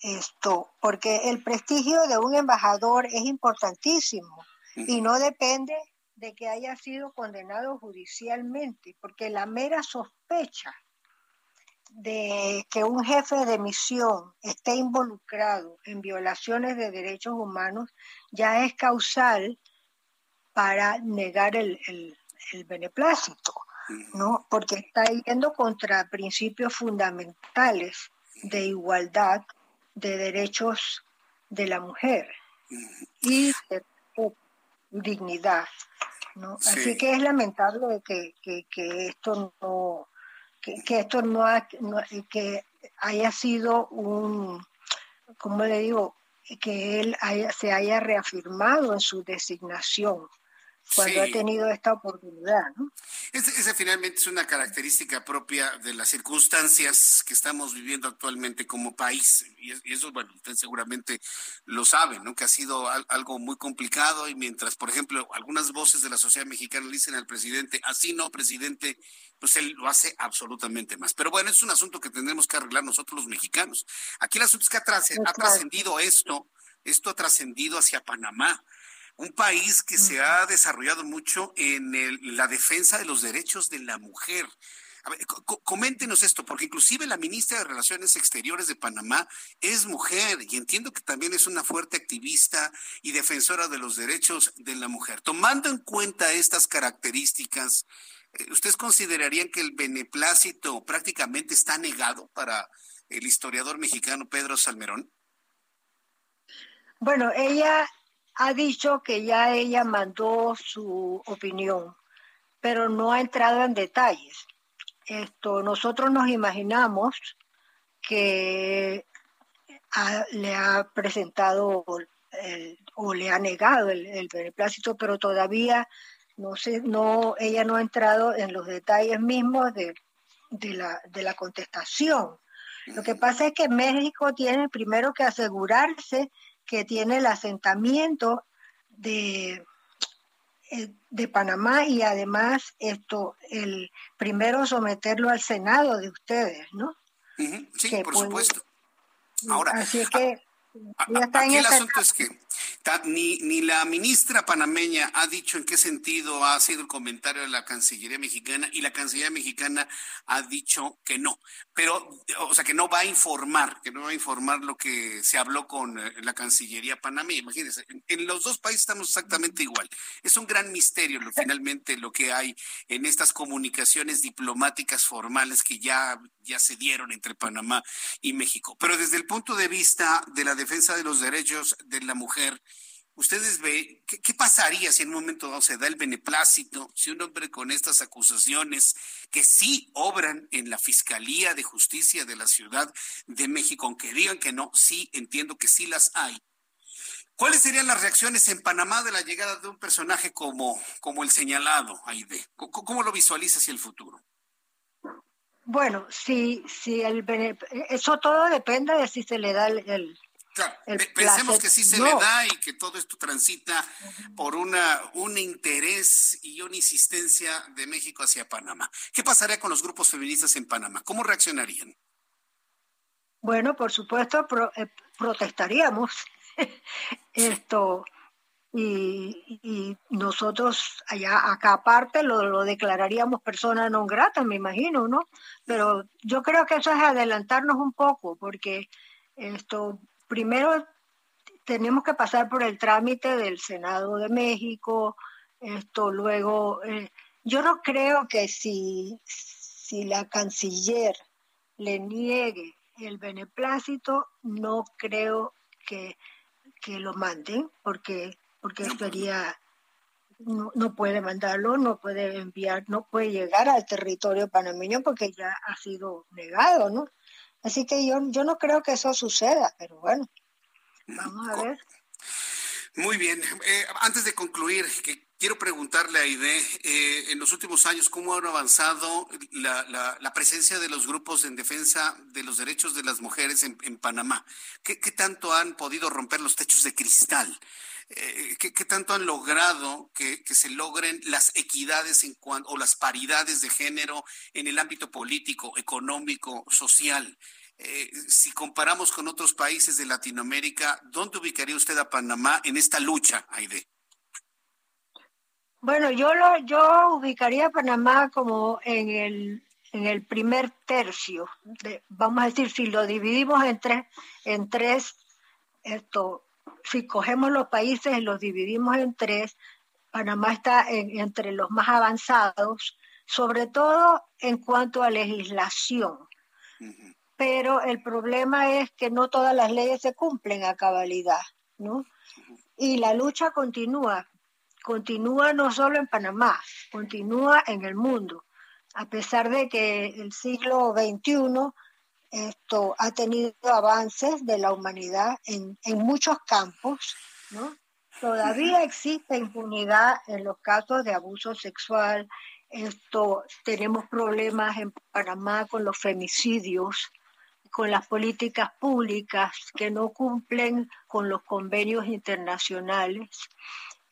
S11: Esto, porque el prestigio de un embajador es importantísimo y no depende de que haya sido condenado judicialmente, porque la mera sospecha de que un jefe de misión esté involucrado en violaciones de derechos humanos ya es causal para negar el, beneplácito, ¿no? Porque está yendo contra principios fundamentales de igualdad, de derechos de la mujer y de dignidad, ¿no? Así que es lamentable que, que esto no que, esto no, que haya sido un, ¿cómo le digo? Que él se haya reafirmado en su designación cuando ha tenido esta oportunidad. ¿no?
S1: Esa finalmente es una característica propia de las circunstancias que estamos viviendo actualmente como país. Y eso, bueno, usted seguramente lo sabe, ¿no? Que ha sido algo muy complicado y mientras, por ejemplo, algunas voces de la sociedad mexicana le dicen al presidente, así no, presidente, pues él lo hace absolutamente más. Pero bueno, es un asunto que tendremos que arreglar nosotros los mexicanos. Aquí el asunto es que ha trascendido esto, esto ha trascendido hacia Panamá un país que se ha desarrollado mucho en la defensa de los derechos de la mujer. coméntenos esto, porque inclusive la ministra de Relaciones Exteriores de Panamá es mujer y entiendo que también es una fuerte activista y defensora de los derechos de la mujer. Tomando en cuenta estas características, eh, ¿ustedes considerarían que el beneplácito prácticamente está negado para el historiador mexicano Pedro Salmerón?
S11: Bueno, ella ha dicho que ya ella mandó su opinión, pero no ha entrado en detalles. Esto, nosotros nos imaginamos que le ha presentado o le ha negado el, beneplácito, pero todavía no sé, no, ella no ha entrado en los detalles mismos de, la, de la contestación. Lo que pasa es que México tiene primero que asegurarse que tiene el asentamiento de, eh, de Panamá y además esto, el primero someterlo al Senado de ustedes, ¿no?
S1: Sí, por supuesto. Ahora,
S11: así que
S1: aquí el asunto es que ni, ni la ministra panameña ha dicho en qué sentido ha sido el comentario de la Cancillería mexicana y la Cancillería mexicana ha dicho que no, pero, o sea, que no va a informar, que no va a informar lo que se habló con eh, la Cancillería panameña. Imagínense, en, los dos países estamos exactamente igual. Es un gran misterio lo, finalmente lo que hay en estas comunicaciones diplomáticas formales que ya, ya se dieron entre Panamá y México. Pero desde el punto de vista de la defensa de los derechos de la mujer, ustedes ven, ¿qué, pasaría si en un momento dado se da el beneplácito, si un hombre con estas acusaciones que sí obran en la Fiscalía de Justicia de la Ciudad de México, aunque digan que no, sí entiendo que sí las hay. ¿Cuáles serían las reacciones en Panamá de la llegada de un personaje como, como el señalado, Aide? ¿Cómo, lo visualiza hacia el futuro?
S11: Bueno, si, si el eso todo depende de si se le da el,
S1: pensemos que sí se le da y que todo esto transita por una, un interés y una insistencia de México hacia Panamá. ¿Qué pasaría con los grupos feministas en Panamá? ¿Cómo reaccionarían?
S11: Bueno, por supuesto, eh, protestaríamos esto y, nosotros allá acá aparte lo, lo declararíamos persona no grata, me imagino, ¿no? Pero yo creo que eso es adelantarnos un poco, porque esto primero tenemos que pasar por el trámite del Senado de México, esto luego, eh, yo no creo que si, si la canciller le niegue el beneplácito, no creo que, que lo manden, porque, porque sería, no, no, puede mandarlo, no puede enviar, no puede llegar al territorio panameño porque ya ha sido negado, ¿no? Así que yo, yo no creo que eso suceda, pero bueno, vamos a ver.
S1: Muy bien. Eh, antes de concluir, que quiero preguntarle a Aide, eh, en los últimos años, ¿cómo han avanzado la, presencia de los grupos en defensa de los derechos de las mujeres en, Panamá? ¿Qué, tanto han podido romper los techos de cristal? Eh, ¿qué, tanto han logrado que, se logren las equidades en o las paridades de género en el ámbito político, económico, social? Eh, si comparamos con otros países de Latinoamérica, ¿dónde ubicaría usted a Panamá en esta lucha, Aide?
S11: Bueno, yo lo, yo ubicaría a Panamá como en el, en el primer tercio. vamos a decir, si lo dividimos en tres, en tres, esto, si cogemos los países y los dividimos en tres, Panamá está entre los más avanzados, sobre todo en cuanto a legislación pero el problema es que no todas las leyes se cumplen a cabalidad, ¿no? Y la lucha continúa, continúa no solo en Panamá, continúa en el mundo, a pesar de que el siglo XXI esto ha tenido avances de la humanidad en, en muchos campos, ¿no? Todavía existe impunidad en los casos de abuso sexual. Esto tenemos problemas en Panamá con los femicidios, con las políticas públicas que no cumplen con los convenios internacionales.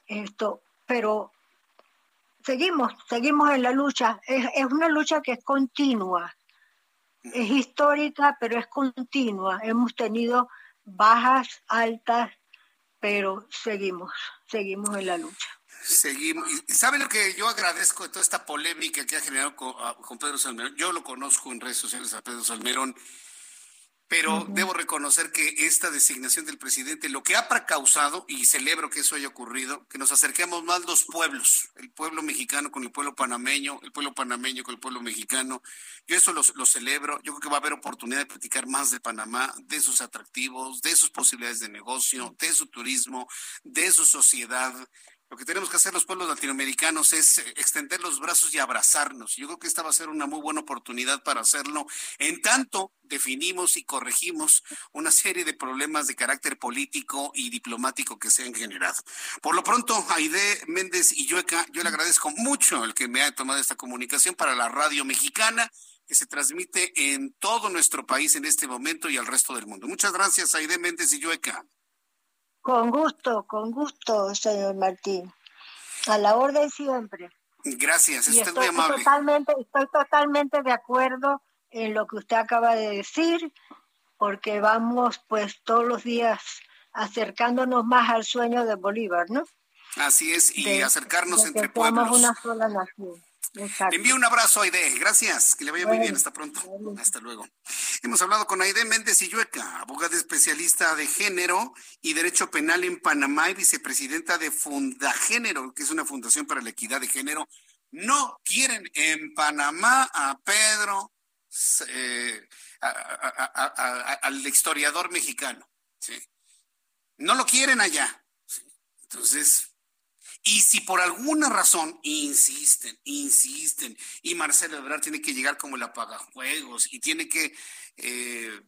S11: Esto, pero seguimos, seguimos en la lucha. Es, es una lucha que es continua, es histórica, pero es continua. Hemos tenido bajas, altas, pero seguimos, seguimos en la lucha.
S1: Seguimos. ¿Y sabe lo que yo agradezco de toda esta polémica que ha generado con, con Pedro Salmerón? Yo lo conozco en redes sociales a Pedro Salmerón pero debo reconocer que esta designación del presidente lo que ha causado, y celebro que eso haya ocurrido, que nos acerquemos más los pueblos, el pueblo mexicano con el pueblo panameño, el pueblo panameño con el pueblo mexicano. Yo eso lo, lo celebro. Yo creo que va a haber oportunidad de platicar más de Panamá, de sus atractivos, de sus posibilidades de negocio, de su turismo, de su sociedad. Lo que tenemos que hacer los pueblos latinoamericanos es extender los brazos y abrazarnos. Yo creo que esta va a ser una muy buena oportunidad para hacerlo. En tanto, definimos y corregimos una serie de problemas de carácter político y diplomático que se han generado. Por lo pronto, Aide Méndez y Yueca, yo le agradezco mucho el que me haya tomado esta comunicación para la radio mexicana que se transmite en todo nuestro país en este momento y al resto del mundo. Muchas gracias, Aide Méndez y Yueca.
S11: Con gusto, con gusto, señor Martín. A la orden siempre.
S1: Gracias, usted muy amable.
S11: Totalmente, estoy totalmente de acuerdo en lo que usted acaba de decir, porque vamos pues todos los días acercándonos más al sueño de Bolívar, ¿no?
S1: Así es, y acercarnos entre pueblos.
S11: una sola nación.
S1: Le envío un abrazo, Aide. Gracias. Que le vaya muy bien. Hasta pronto. Hasta luego. Hemos hablado con Aide Méndez Illueca, abogada especialista de género y derecho penal en Panamá y vicepresidenta de Fundagénero, que es una fundación para la equidad de género. No quieren en Panamá a Pedro, eh, al historiador mexicano. No lo quieren allá. Entonces, y si por alguna razón insisten, insisten, y Marcelo Ebrard tiene que llegar como el apagajuegos y tiene que eh,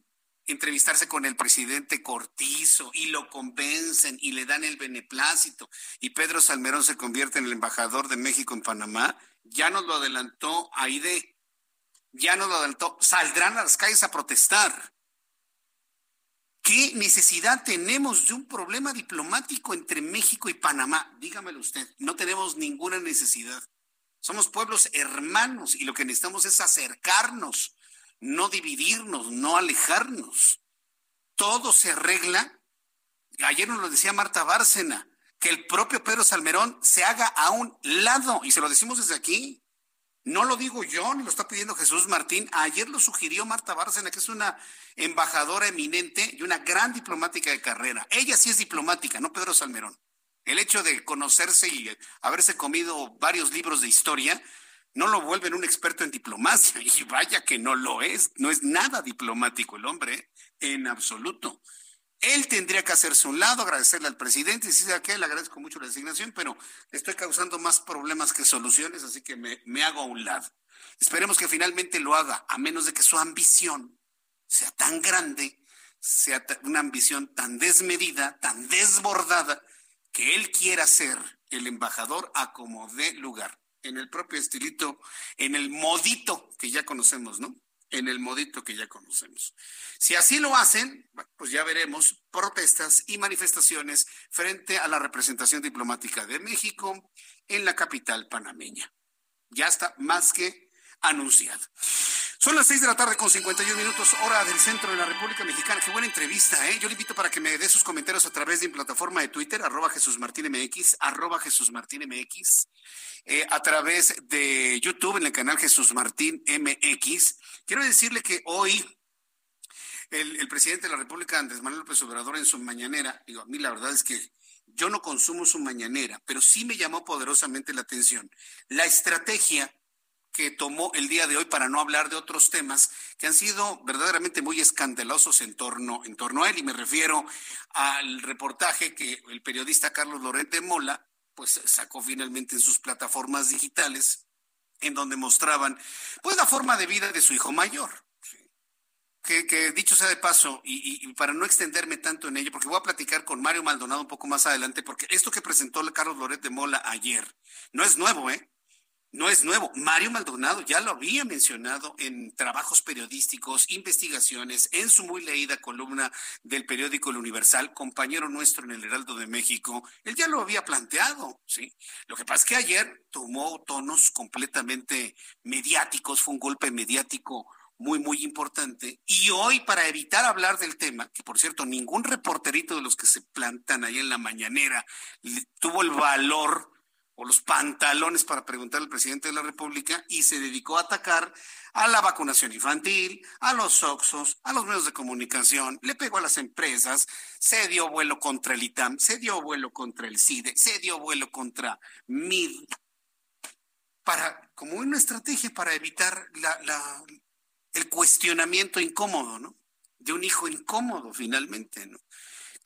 S1: entrevistarse con el presidente Cortizo y lo convencen y le dan el beneplácito y Pedro Salmerón se convierte en el embajador de México en Panamá, ya nos lo adelantó Aide, ya nos lo adelantó, saldrán a las calles a protestar. ¿Qué necesidad tenemos de un problema diplomático entre México y Panamá? Dígamelo usted, no tenemos ninguna necesidad. Somos pueblos hermanos y lo que necesitamos es acercarnos, no dividirnos, no alejarnos. Todo se arregla. Ayer nos lo decía Marta Bárcena, que el propio Pedro Salmerón se haga a un lado, y se lo decimos desde aquí. No lo digo yo, ni lo está pidiendo Jesús Martín. Ayer lo sugirió Marta Bárcena, que es una embajadora eminente y una gran diplomática de carrera. Ella sí es diplomática, no Pedro Salmerón. El hecho de conocerse y haberse comido varios libros de historia no lo vuelve un experto en diplomacia. Y vaya que no lo es. No es nada diplomático el hombre, en absoluto. Él tendría que hacerse un lado, agradecerle al presidente y decirle que le agradezco mucho la designación, pero estoy causando más problemas que soluciones, así que me, me hago a un lado. Esperemos que finalmente lo haga, a menos de que su ambición sea tan grande, sea una ambición tan desmedida, tan desbordada, que él quiera ser el embajador a como dé lugar, en el propio estilito, en el modito que ya conocemos, ¿no? En el modito que ya conocemos. Si así lo hacen, pues ya veremos protestas y manifestaciones frente a la representación diplomática de México en la capital panameña. Ya está más que anunciado. Son las seis de la tarde con 51 minutos, hora del centro de la República Mexicana. Qué buena entrevista, ¿eh? Yo le invito para que me dé sus comentarios a través de mi plataforma de Twitter, arroba Jesús Martín MX, arroba Jesús Martín MX, eh, a través de YouTube en el canal Jesús Martín MX. Quiero decirle que hoy el, el presidente de la República, Andrés Manuel López Obrador, en su mañanera, digo, a mí la verdad es que yo no consumo su mañanera, pero sí me llamó poderosamente la atención la estrategia que tomó el día de hoy para no hablar de otros temas que han sido verdaderamente muy escandalosos en torno, en torno a él. Y me refiero al reportaje que el periodista Carlos Lorente Mola pues sacó finalmente en sus plataformas digitales, en donde mostraban pues la forma de vida de su hijo mayor. Que, dicho sea de paso, y, y, para no extenderme tanto en ello, porque voy a platicar con Mario Maldonado un poco más adelante, porque esto que presentó Carlos Lorente Mola ayer no es nuevo, ¿eh? No es nuevo. Mario Maldonado ya lo había mencionado en trabajos periodísticos, investigaciones, en su muy leída columna del periódico El Universal, compañero nuestro en el Heraldo de México. Él ya lo había planteado, ¿sí? Lo que pasa es que ayer tomó tonos completamente mediáticos, fue un golpe mediático muy, muy importante. Y hoy, para evitar hablar del tema, que por cierto, ningún reporterito de los que se plantan ahí en la mañanera tuvo el valor o los pantalones para preguntar al presidente de la República y se dedicó a atacar a la vacunación infantil, a los Oxos, a los medios de comunicación, le pegó a las empresas, se dio vuelo contra el ITAM, se dio vuelo contra el CIDE, se dio vuelo contra MID, para, como una estrategia para evitar la, el cuestionamiento incómodo, ¿no? De un hijo incómodo finalmente, ¿no?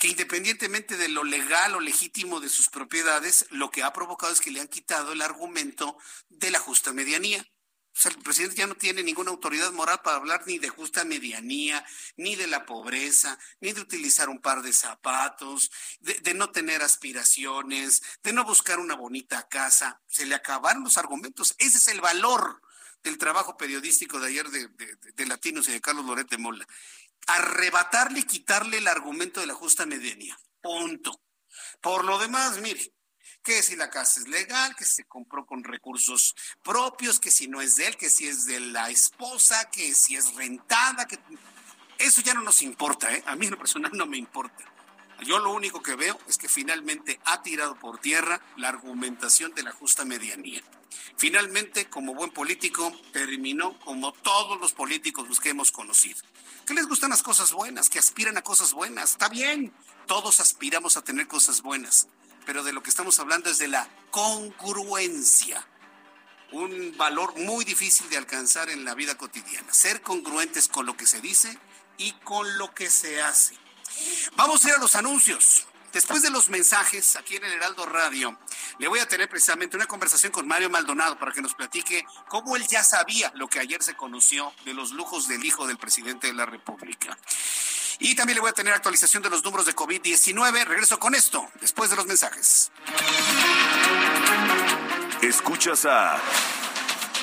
S1: Que independientemente de lo legal o legítimo de sus propiedades, lo que ha provocado es que le han quitado el argumento de la justa medianía. O sea, el presidente ya no tiene ninguna autoridad moral para hablar ni de justa medianía, ni de la pobreza, ni de utilizar un par de zapatos, de, no tener aspiraciones, de no buscar una bonita casa. Se le acabaron los argumentos. Ese es el valor del trabajo periodístico de ayer de, de Latinos y de Carlos Loret de Mola arrebatarle y quitarle el argumento de la justa medianía. Punto. Por lo demás, mire, que si la casa es legal, que se compró con recursos propios, que si no es de él, que si es de la esposa, que si es rentada, que eso ya no nos importa, ¿eh? A mí en lo personal no me importa. Yo lo único que veo es que finalmente ha tirado por tierra la argumentación de la justa medianía. Finalmente, como buen político, terminó como todos los políticos que hemos conocido que les gustan las cosas buenas, que aspiran a cosas buenas. Está bien, todos aspiramos a tener cosas buenas, pero de lo que estamos hablando es de la congruencia. Un valor muy difícil de alcanzar en la vida cotidiana. Ser congruentes con lo que se dice y con lo que se hace. Vamos a ir a los anuncios. Después de los mensajes aquí en el Heraldo Radio, le voy a tener precisamente una conversación con Mario Maldonado para que nos platique cómo él ya sabía lo que ayer se conoció de los lujos del hijo del presidente de la República. Y también le voy a tener actualización de los números de COVID-19. Regreso con esto después de los mensajes.
S10: Escuchas a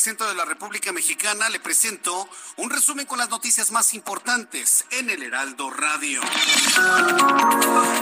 S1: Del centro de la República Mexicana, le presento un resumen con las noticias más importantes en el Heraldo Radio.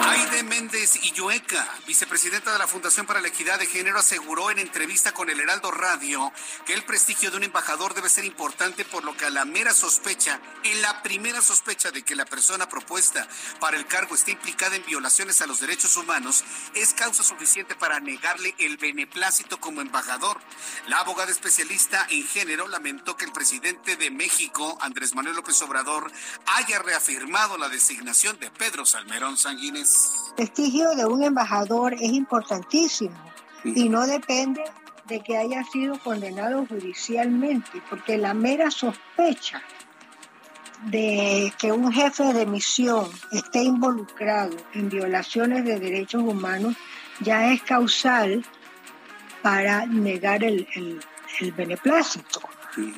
S1: Aide Méndez Illueca, vicepresidenta de la Fundación para la Equidad de Género, aseguró en entrevista con el Heraldo Radio que el prestigio de un embajador debe ser importante, por lo que a la mera sospecha, en la primera sospecha de que la persona propuesta para el cargo esté implicada en violaciones a los derechos humanos, es causa suficiente para negarle el beneplácito como embajador. La abogada especialista en género lamentó que el presidente de México, Andrés Manuel López Obrador, haya reafirmado la designación de Pedro Salmerón Sanguínez.
S11: El prestigio de un embajador es importantísimo y no depende de que haya sido condenado judicialmente, porque la mera sospecha de que un jefe de misión esté involucrado en violaciones de derechos humanos ya es causal para negar el, beneplácito,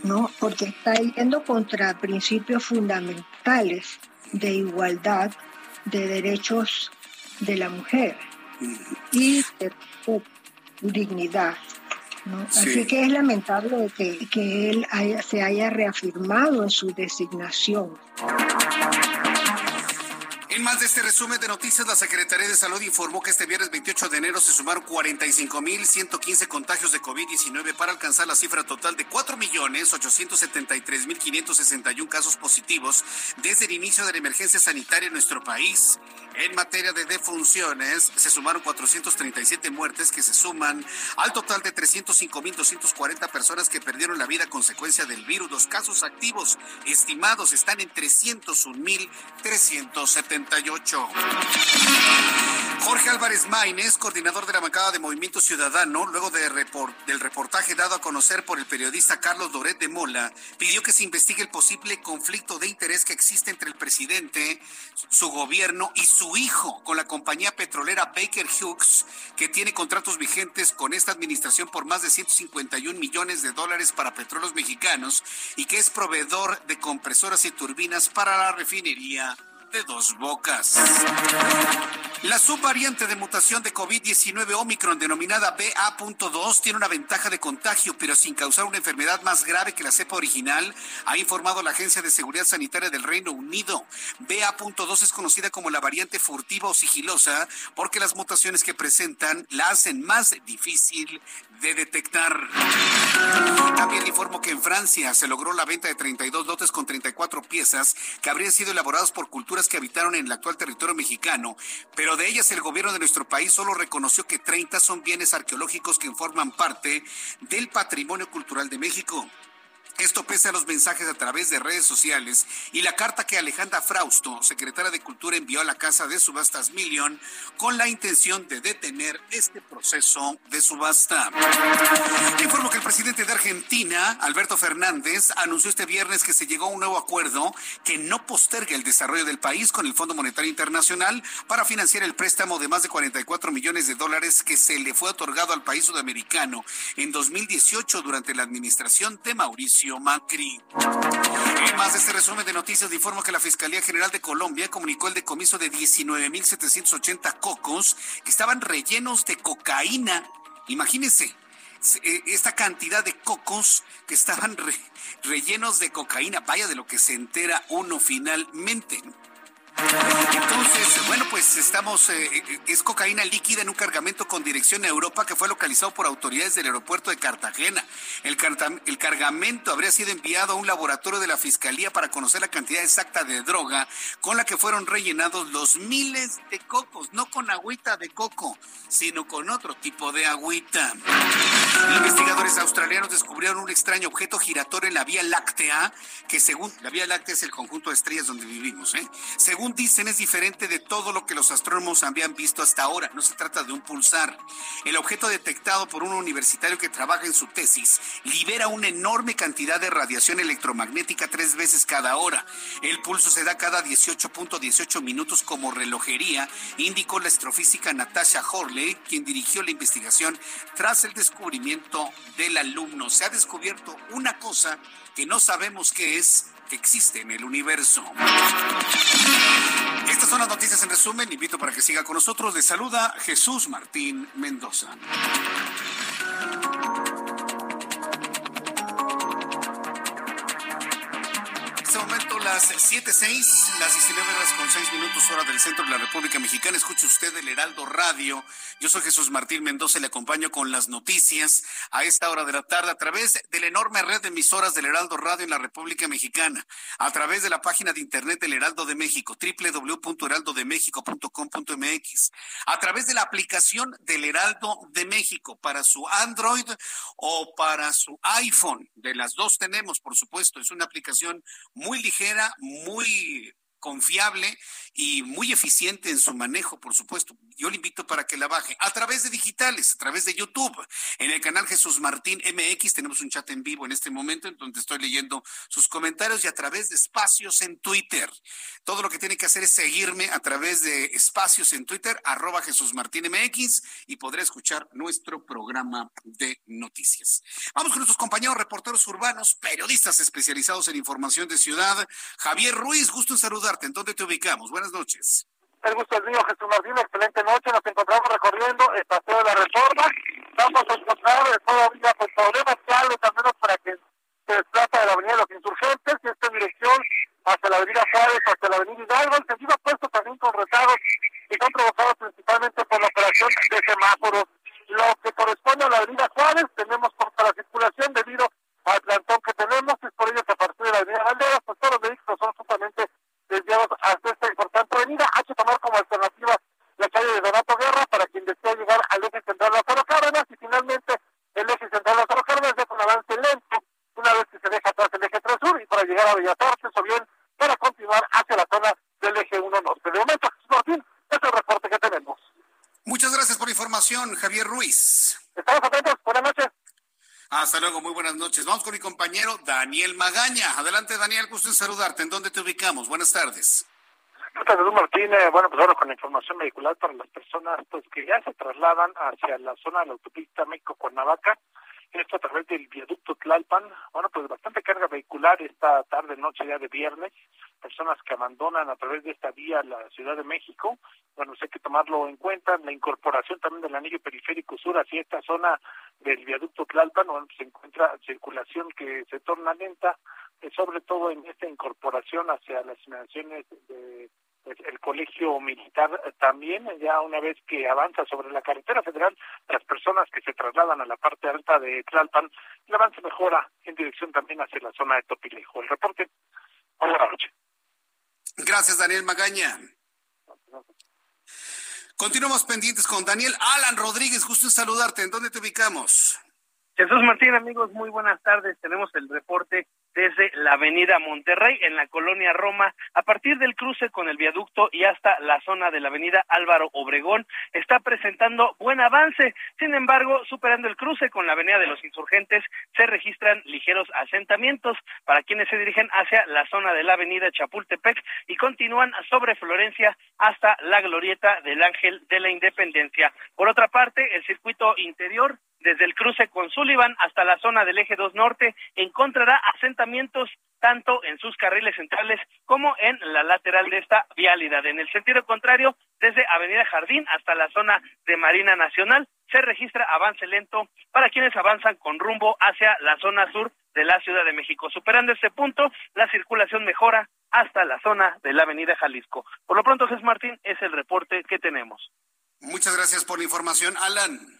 S11: ¿no? Porque está yendo contra principios fundamentales de igualdad, de derechos de la mujer y de, dignidad. Así que es lamentable que, que él se haya reafirmado en su designación.
S1: En más de este resumen de noticias, la Secretaría de Salud informó que este viernes 28 de enero se sumaron 45.115 contagios de COVID-19 para alcanzar la cifra total de 4.873.561 casos positivos desde el inicio de la emergencia sanitaria en nuestro país. En materia de defunciones, se sumaron 437 muertes que se suman al total de 305.240 personas que perdieron la vida a consecuencia del virus. Los casos activos estimados están en 301.370. Jorge Álvarez Maínez, coordinador de la bancada de Movimiento Ciudadano, luego de del reportaje dado a conocer por el periodista Carlos Doret de Mola, pidió que se investigue el posible conflicto de interés que existe entre el presidente, su gobierno y su hijo con la compañía petrolera Baker Hughes, que tiene contratos vigentes con esta administración por más de 151 millones de dólares para petróleos mexicanos y que es proveedor de compresoras y turbinas para la refinería de dos bocas. La subvariante de mutación de COVID-19 Omicron denominada BA.2 tiene una ventaja de contagio, pero sin causar una enfermedad más grave que la cepa original, ha informado la Agencia de Seguridad Sanitaria del Reino Unido. BA.2 es conocida como la variante furtiva o sigilosa porque las mutaciones que presentan la hacen más difícil de detectar. También informo que en Francia se logró la venta de 32 lotes con 34 piezas que habrían sido elaborados por culturas que habitaron en el actual territorio mexicano, pero de ellas el gobierno de nuestro país solo reconoció que 30 son bienes arqueológicos que forman parte del patrimonio cultural de México. Esto pese a los mensajes a través de redes sociales y la carta que Alejandra Frausto, secretaria de Cultura, envió a la Casa de Subastas Million con la intención de detener este proceso de subasta. Informo que el presidente de Argentina, Alberto Fernández, anunció este viernes que se llegó a un nuevo acuerdo que no posterga el desarrollo del país con el Fondo Monetario Internacional para financiar el préstamo de más de 44 millones de dólares que se le fue otorgado al país sudamericano en 2018 durante la administración de Mauricio Macri. En más de este resumen de noticias, informo que la Fiscalía General de Colombia comunicó el decomiso de 19.780 cocos que estaban rellenos de cocaína. Imagínense, eh, esta cantidad de cocos que estaban rellenos de cocaína. Vaya de lo que se entera uno finalmente. Entonces, bueno, pues estamos, eh, eh, es cocaína líquida en un cargamento con dirección a Europa que fue localizado por autoridades del aeropuerto de Cartagena. El, cargamento habría sido enviado a un laboratorio de la Fiscalía para conocer la cantidad exacta de droga con la que fueron rellenados los miles de cocos, no con agüita de coco, sino con otro tipo de agüita. Investigadores australianos descubrieron un extraño objeto giratorio en la Vía Láctea, que según la Vía Láctea es el conjunto de estrellas donde vivimos, ¿eh? Según dicen, es diferente de todo lo que los astrónomos habían visto hasta ahora. No se trata de un pulsar. El objeto detectado por un universitario que trabaja en su tesis libera una enorme cantidad de radiación electromagnética tres veces cada hora. El pulso se da cada 18.18 minutos como relojería, indicó la astrofísica Natasha Horley, quien dirigió la investigación tras el descubrimiento del alumno. Se ha descubierto una cosa que no sabemos qué es que existe en el universo. Estas son las noticias en resumen. Invito para que siga con nosotros. Le saluda Jesús Martín Mendoza. Las 7.6, las 19 horas con 6 minutos hora del centro de la República Mexicana. Escuche usted el Heraldo Radio. Yo soy Jesús Martín Mendoza y le acompaño con las noticias a esta hora de la tarde a través de la enorme red de emisoras del Heraldo Radio en la República Mexicana, a través de la página de internet del Heraldo de México, www.heraldodemexico.com.mx, a través de la aplicación del Heraldo de México para su Android o para su iPhone. De las dos tenemos, por supuesto. Es una aplicación muy ligera muy confiable y muy eficiente en su manejo, por supuesto. Yo le invito para que la baje a través de digitales, a través de YouTube. En el canal Jesús Martín MX tenemos un chat en vivo en este momento en donde estoy leyendo sus comentarios y a través de espacios en Twitter. Todo lo que tiene que hacer es seguirme a través de espacios en Twitter, arroba Jesús Martín MX y podré escuchar nuestro programa de noticias. Vamos con nuestros compañeros reporteros urbanos, periodistas especializados en información de ciudad. Javier Ruiz, gusto en saludar ¿En dónde te ubicamos? Buenas noches.
S2: El gusto es mío, Jesús Martín. Excelente noche. Nos encontramos recorriendo el paseo de la reforma. Estamos encontrados eh, todavía pues, problemas claves, al menos para que se desplaza de la Avenida de los Insurgentes y esta dirección hacia la Avenida Juárez, hacia la Avenida Hidalgo. El sentido puesto también con rezados y son provocados principalmente por la operación de semáforos. Lo que corresponde a la Avenida Juárez, tenemos corta la circulación debido al plantón que tenemos. Es por ello que a partir de la Avenida Valderas, pues todos los vehículos son justamente desviados hasta esta importante avenida. Hay que tomar como alternativa la calle de Donato Guerra para quien desea llegar al eje central de Lázaro Cárdenas y finalmente el eje central de Lázaro Cárdenas deja un avance lento una vez que se deja atrás el eje 3 sur y para llegar a Bellas Artes o bien para continuar hacia la zona del eje 1 norte. De momento, Jesús Martín, es el reporte que tenemos.
S1: Muchas gracias por la información, Javier Ruiz.
S2: Estamos atentos. Buenas noches.
S1: Hasta luego, muy buenas noches. Vamos con mi compañero Daniel Magaña. Adelante, Daniel, gusto en saludarte. ¿En dónde te ubicamos? Buenas tardes.
S4: Jesús Martínez, bueno, pues ahora con la información vehicular para las personas pues que ya se trasladan hacia la zona de la autopista México-Cuernavaca, esto a través del viaducto Tlalpan, bueno, pues bastante carga vehicular esta tarde, noche ya de viernes, personas que abandonan a través de esta vía la Ciudad de México, bueno, pues hay que tomarlo en cuenta, la incorporación también del anillo periférico sur hacia esta zona del viaducto Tlalpan, bueno, pues se encuentra circulación que se torna lenta, eh, sobre todo en esta incorporación hacia las inmediaciones de pues, el colegio militar también, ya una vez que avanza sobre la carretera federal, las personas que se trasladan a la parte alta de Tlalpan, el avance mejora en dirección también hacia la zona de Topilejo. El reporte, buenas noches.
S1: Gracias, Daniel Magaña. Continuamos pendientes con Daniel Alan Rodríguez, gusto en saludarte. ¿En dónde te ubicamos?
S5: Jesús Martín, amigos, muy buenas tardes. Tenemos el reporte desde la avenida Monterrey en la colonia Roma, a partir del cruce con el viaducto y hasta la zona de la avenida Álvaro Obregón, está presentando buen avance. Sin embargo, superando el cruce con la avenida de los insurgentes, se registran ligeros asentamientos para quienes se dirigen hacia la zona de la avenida Chapultepec y continúan sobre Florencia hasta la glorieta del Ángel de la Independencia. Por otra parte, el circuito interior desde el cruce con Sullivan hasta la zona del eje 2 norte, encontrará asentamientos tanto en sus carriles centrales como en la lateral de esta vialidad. En el sentido contrario, desde Avenida Jardín hasta la zona de Marina Nacional, se registra avance lento para quienes avanzan con rumbo hacia la zona sur de la Ciudad de México. Superando este punto, la circulación mejora hasta la zona de la Avenida Jalisco. Por lo pronto, Jesús Martín, es el reporte que tenemos.
S1: Muchas gracias por la información, Alan.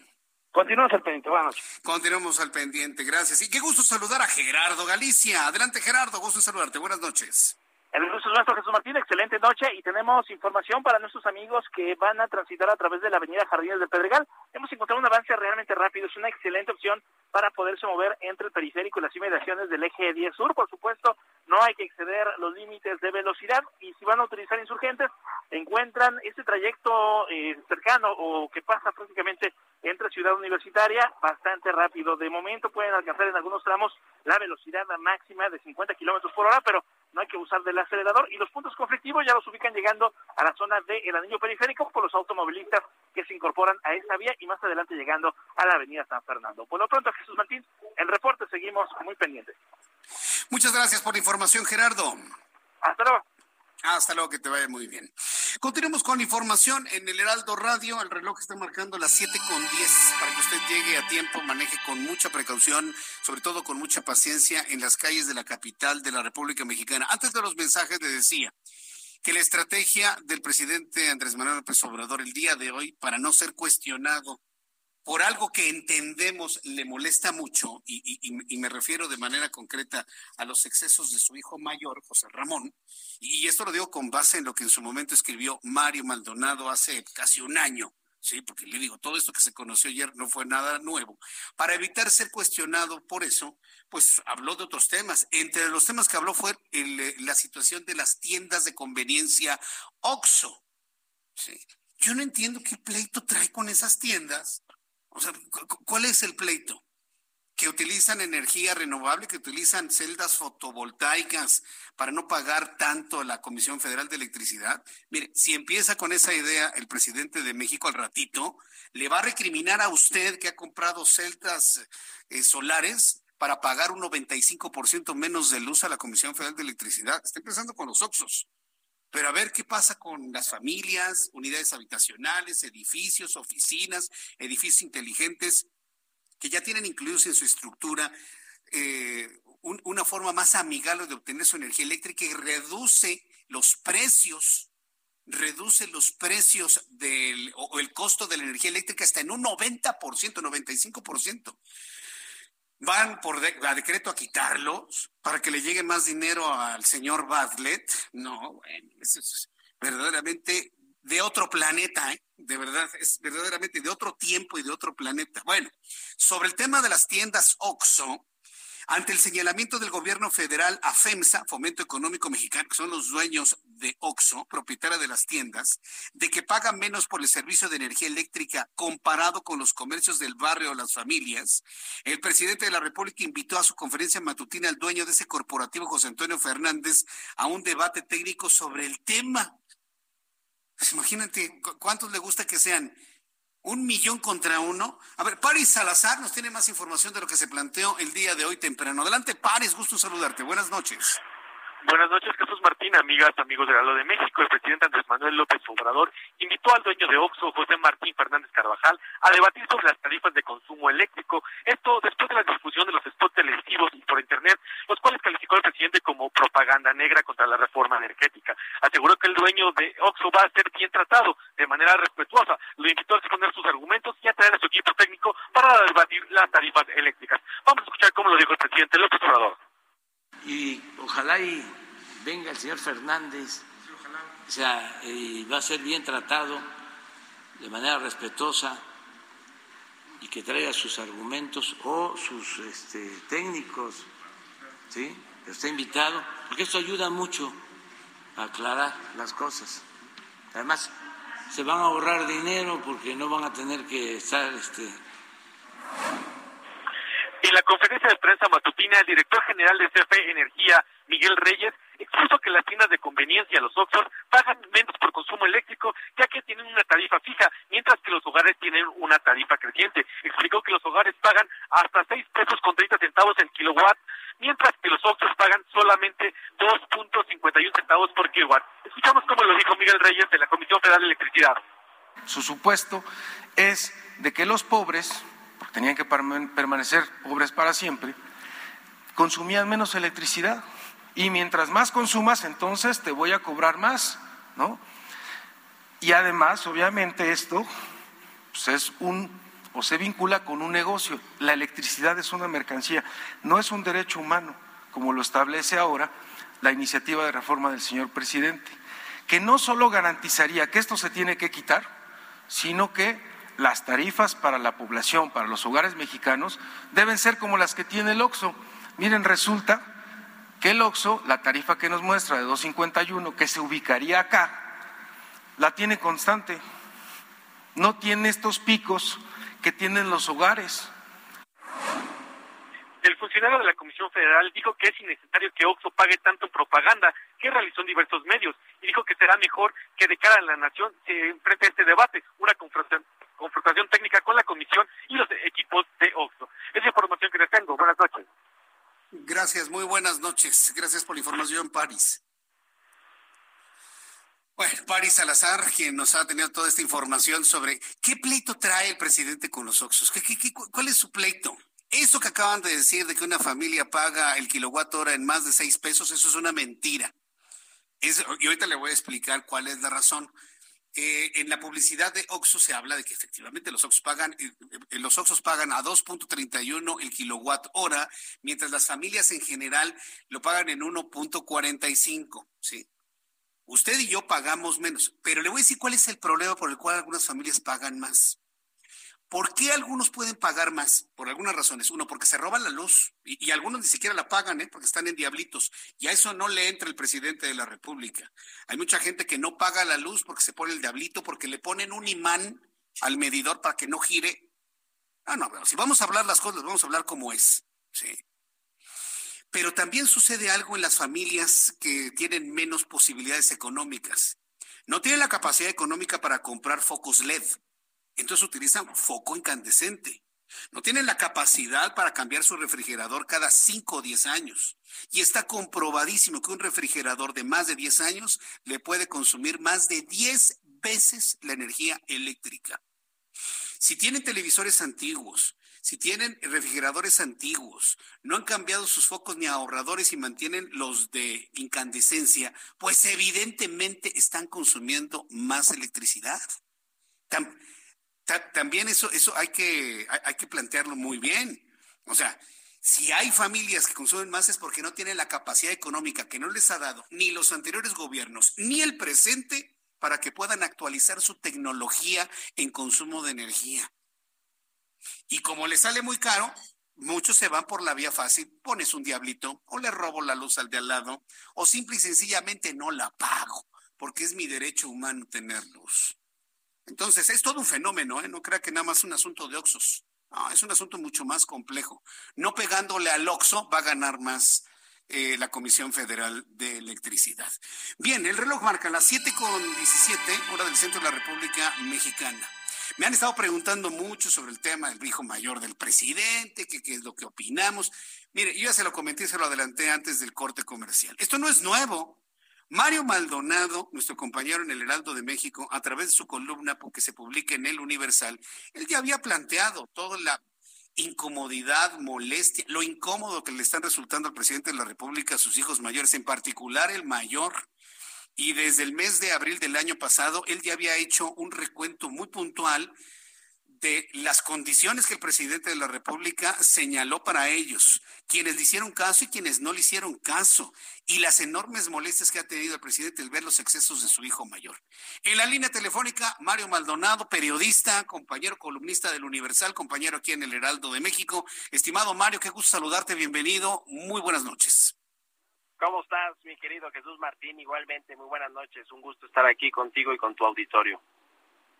S5: Continuamos al pendiente, buenas noches.
S1: Continuamos al pendiente, gracias. Y qué gusto saludar a Gerardo Galicia. Adelante, Gerardo, gusto saludarte. Buenas noches.
S3: El gusto es nuestro, Jesús Martín. Excelente noche y tenemos información para nuestros amigos que van a transitar a través de la avenida Jardines del Pedregal. Hemos encontrado un avance realmente rápido. Es una excelente opción para poderse mover entre el periférico y las inmediaciones del eje 10 sur. Por supuesto, no hay que exceder los límites de velocidad y si van a utilizar insurgentes, encuentran este trayecto eh, cercano o que pasa prácticamente entre Ciudad Universitaria bastante rápido. De momento pueden alcanzar en algunos tramos la velocidad máxima de 50 kilómetros por hora, pero no hay que usar del acelerador y los puntos conflictivos ya los ubican llegando a la zona del anillo periférico por los automovilistas que se incorporan a esta vía y más adelante llegando a la avenida San Fernando. Por lo pronto, Jesús Martín, el reporte seguimos muy pendientes.
S1: Muchas gracias por la información, Gerardo.
S3: Hasta luego.
S1: Hasta luego, que te vaya muy bien. Continuemos con información en el Heraldo Radio. El reloj está marcando las 7 con 10 para que usted llegue a tiempo, maneje con mucha precaución, sobre todo con mucha paciencia en las calles de la capital de la República Mexicana. Antes de los mensajes le decía que la estrategia del presidente Andrés Manuel López Obrador el día de hoy para no ser cuestionado por algo que entendemos le molesta mucho, y, me refiero de manera concreta a los excesos de su hijo mayor, José Ramón, y esto lo digo con base en lo que en su momento escribió Mario Maldonado hace casi un año, sí, porque le digo, todo esto que se conoció ayer no fue nada nuevo. Para evitar ser cuestionado por eso, pues habló de otros temas. Entre los temas que habló fue el, la situación de las tiendas de conveniencia OXO. Yo no entiendo qué pleito trae con esas tiendas o sea, ¿cuál es el pleito? Que utilizan energía renovable, que utilizan celdas fotovoltaicas para no pagar tanto a la Comisión Federal de Electricidad. Mire, si empieza con esa idea el presidente de México al ratito, le va a recriminar a usted que ha comprado celdas eh, solares para pagar un 95% menos de luz a la Comisión Federal de Electricidad. Está empezando con los Oxos. Pero a ver qué pasa con las familias, unidades habitacionales, edificios, oficinas, edificios inteligentes, que ya tienen incluidos en su estructura eh, un, una forma más amigable de obtener su energía eléctrica y reduce los precios, reduce los precios del, o el costo de la energía eléctrica hasta en un 90%, 95%. Van por a decreto a quitarlos para que le llegue más dinero al señor Badlet. No, bueno, eso es verdaderamente de otro planeta, ¿eh? de verdad, es verdaderamente de otro tiempo y de otro planeta. Bueno, sobre el tema de las tiendas OXO, ante el señalamiento del gobierno federal a FEMSA, Fomento Económico Mexicano, que son los dueños de OXO, propietaria de las tiendas, de que pagan menos por el servicio de energía eléctrica comparado con los comercios del barrio o las familias, el presidente de la República invitó a su conferencia matutina al dueño de ese corporativo, José Antonio Fernández, a un debate técnico sobre el tema. Pues imagínate cuántos le gusta que sean un millón contra uno. A ver, Paris Salazar nos tiene más información de lo que se planteó el día de hoy temprano. Adelante, Paris, gusto saludarte. Buenas noches.
S12: Buenas noches, Jesús Martín, amigas, amigos de Galo de México. El presidente Andrés Manuel López Obrador invitó al dueño de Oxo, José Martín Fernández Carvajal, a debatir sobre las tarifas de consumo eléctrico. Esto después de la discusión de los spots televisivos por Internet, los cuales calificó el presidente como propaganda negra contra la reforma energética. Aseguró que el dueño de Oxo va a ser bien tratado de manera respetuosa. Lo invitó a exponer sus argumentos y a traer a su equipo técnico para debatir las tarifas eléctricas. Vamos a escuchar cómo lo dijo el presidente López Obrador
S13: y ojalá y venga el señor Fernández, o sea, y va a ser bien tratado de manera respetuosa y que traiga sus argumentos o sus este, técnicos, ¿sí? Está invitado, porque esto ayuda mucho a aclarar las cosas. Además, se van a ahorrar dinero porque no van a tener que estar este,
S12: en la conferencia de prensa matutina, el director general de CFE Energía, Miguel Reyes, expuso que las tiendas de conveniencia, los Oxxos, pagan menos por consumo eléctrico, ya que tienen una tarifa fija, mientras que los hogares tienen una tarifa creciente. Explicó que los hogares pagan hasta 6 pesos con 30 centavos el kilowatt, mientras que los Oxxos pagan solamente 2.51 centavos por kilowatt. Escuchamos cómo lo dijo Miguel Reyes de la Comisión Federal de Electricidad.
S14: Su supuesto es de que los pobres tenían que permanecer pobres para siempre, consumían menos electricidad. Y mientras más consumas, entonces te voy a cobrar más, ¿no? Y además, obviamente, esto pues, es un o se vincula con un negocio. La electricidad es una mercancía, no es un derecho humano, como lo establece ahora la iniciativa de reforma del señor presidente, que no solo garantizaría que esto se tiene que quitar, sino que las tarifas para la población, para los hogares mexicanos, deben ser como las que tiene el OXO. Miren, resulta que el OXO, la tarifa que nos muestra de 2.51, que se ubicaría acá, la tiene constante. No tiene estos picos que tienen los hogares.
S12: El funcionario de la Comisión Federal dijo que es innecesario que OXO pague tanto propaganda que realizó en diversos medios y dijo que será mejor que de cara a la nación se enfrente a este debate, una confrontación confrontación técnica con la comisión y los equipos de OXO. Esa información que les tengo. Buenas noches.
S1: Gracias, muy buenas noches. Gracias por la información, París. Bueno, París Salazar, quien nos ha tenido toda esta información sobre qué pleito trae el presidente con los Oxos. ¿Qué, cuál es su pleito? Eso que acaban de decir de que una familia paga el kilowatt hora en más de seis pesos, eso es una mentira. Es, y ahorita le voy a explicar cuál es la razón. Eh, en la publicidad de Oxxo se habla de que efectivamente los Oxxos pagan, eh, eh, los Oxxos pagan a 2.31 el kilowatt hora, mientras las familias en general lo pagan en 1.45, ¿sí? Usted y yo pagamos menos, pero le voy a decir cuál es el problema por el cual algunas familias pagan más. ¿Por qué algunos pueden pagar más? Por algunas razones. Uno, porque se roban la luz y, algunos ni siquiera la pagan, ¿eh? porque están en diablitos. Y a eso no le entra el presidente de la República. Hay mucha gente que no paga la luz porque se pone el diablito, porque le ponen un imán al medidor para que no gire. Ah, no, si vamos a hablar las cosas, vamos a hablar como es. Sí. Pero también sucede algo en las familias que tienen menos posibilidades económicas. No tienen la capacidad económica para comprar focos LED entonces utilizan foco incandescente. No tienen la capacidad para cambiar su refrigerador cada 5 o 10 años. Y está comprobadísimo que un refrigerador de más de 10 años le puede consumir más de 10 veces la energía eléctrica. Si tienen televisores antiguos, si tienen refrigeradores antiguos, no han cambiado sus focos ni ahorradores y mantienen los de incandescencia, pues evidentemente están consumiendo más electricidad también eso, eso hay que, hay que plantearlo muy bien. O sea, Si hay familias que consumen más es porque no tienen la capacidad económica que no les ha dado ni los anteriores gobiernos ni el presente para que puedan actualizar su tecnología en consumo de energía. Y como les sale muy caro, muchos se van por la vía fácil, pones un diablito o le robo la luz al de al lado o simple y sencillamente no la pago porque es mi derecho humano tener luz. Entonces, es todo un fenómeno, ¿eh? no crea que nada más un asunto de oxos. Es un asunto mucho más complejo. No pegándole al oxo va a ganar más eh, la Comisión Federal de Electricidad. Bien, el reloj marca las 7 con 17, hora del centro de la República Mexicana. Me han estado preguntando mucho sobre el tema del hijo mayor del presidente, qué es lo que opinamos. Mire, yo ya se lo comenté, se lo adelanté antes del corte comercial. Esto no es nuevo. Mario Maldonado, nuestro compañero en el Heraldo de México, a través de su columna porque se publica en el Universal, él ya había planteado toda la incomodidad, molestia, lo incómodo que le están resultando al presidente de la República a sus hijos mayores, en particular el mayor. Y desde el mes de abril del año pasado, él ya había hecho un recuento muy puntual de las condiciones que el presidente de la República señaló para ellos, quienes le hicieron caso y quienes no le hicieron caso, y las enormes molestias que ha tenido el presidente al ver los excesos de su hijo mayor. En la línea telefónica, Mario Maldonado, periodista, compañero columnista del Universal, compañero aquí en el Heraldo de México. Estimado Mario, qué gusto saludarte, bienvenido, muy buenas noches.
S15: ¿Cómo estás, mi querido Jesús Martín? Igualmente, muy buenas noches, un gusto estar aquí contigo y con tu auditorio.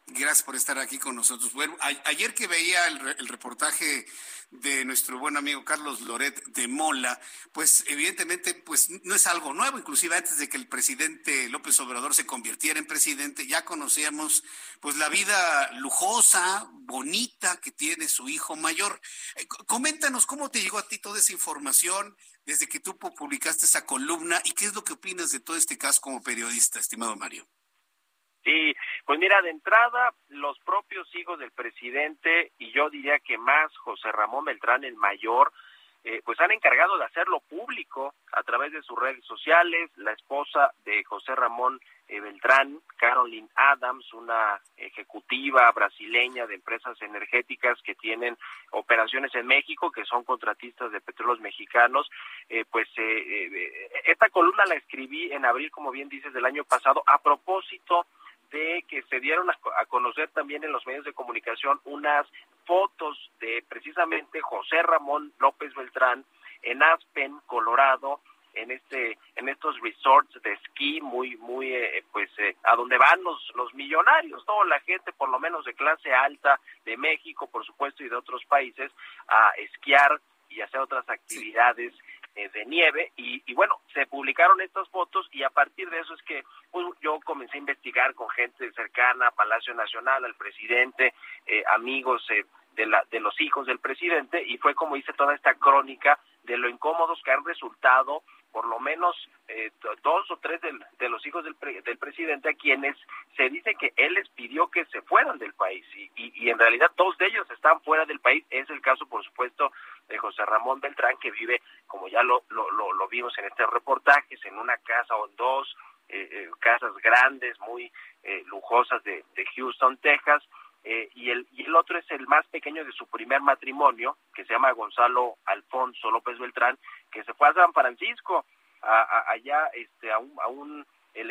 S1: Gracias por estar aquí con nosotros. Bueno, ayer que veía el, reportaje de nuestro buen amigo Carlos Loret de Mola, pues evidentemente pues no es algo nuevo, inclusive antes de que el presidente López Obrador se convirtiera en presidente, ya conocíamos pues la vida lujosa, bonita que tiene su hijo mayor. Eh, coméntanos cómo te llegó a ti toda esa información desde que tú publicaste esa columna y qué es lo que opinas de todo este caso como periodista, estimado Mario.
S15: Sí, pues mira, de entrada, los propios hijos del presidente, y yo diría que más José Ramón Beltrán, el mayor, eh, pues han encargado de hacerlo público a través de sus redes sociales. La esposa de José Ramón eh, Beltrán, Caroline Adams, una ejecutiva brasileña de empresas energéticas que tienen operaciones en México, que son contratistas de petróleos mexicanos, eh, pues esta columna la escribí en abril, como bien dices, del año pasado, a propósito de que se dieron a, conocer también en los medios de comunicación unas fotos de precisamente José Ramón López Beltrán en Aspen, Colorado, en este en estos resorts de esquí muy muy eh, pues eh, a donde van los los millonarios toda la gente por lo menos de clase alta de México por supuesto y de otros países a esquiar y hacer otras actividades de nieve y, y, bueno, se publicaron estas fotos y a partir de eso es que pues, yo comencé a investigar con gente cercana a Palacio Nacional, al presidente, eh, amigos eh, de, la, de los hijos del presidente y fue como hice toda esta crónica de lo incómodos que han resultado por lo menos eh, dos o tres de los hijos del, del, presidente a quienes se dice que él les pidió que se fueran del país y, y, en realidad dos de ellos están fuera del país. Es el caso, por supuesto, de José Ramón Beltrán, que vive, como ya lo, lo, lo, vimos en este reportajes, en una casa o en dos eh, eh, casas grandes, muy lujosas de, de Houston, Texas. y, el, y el otro es el más pequeño de su primer matrimonio, que se llama Gonzalo Alfonso López Beltrán, que se fue a San Francisco, a, allá este, a un, a un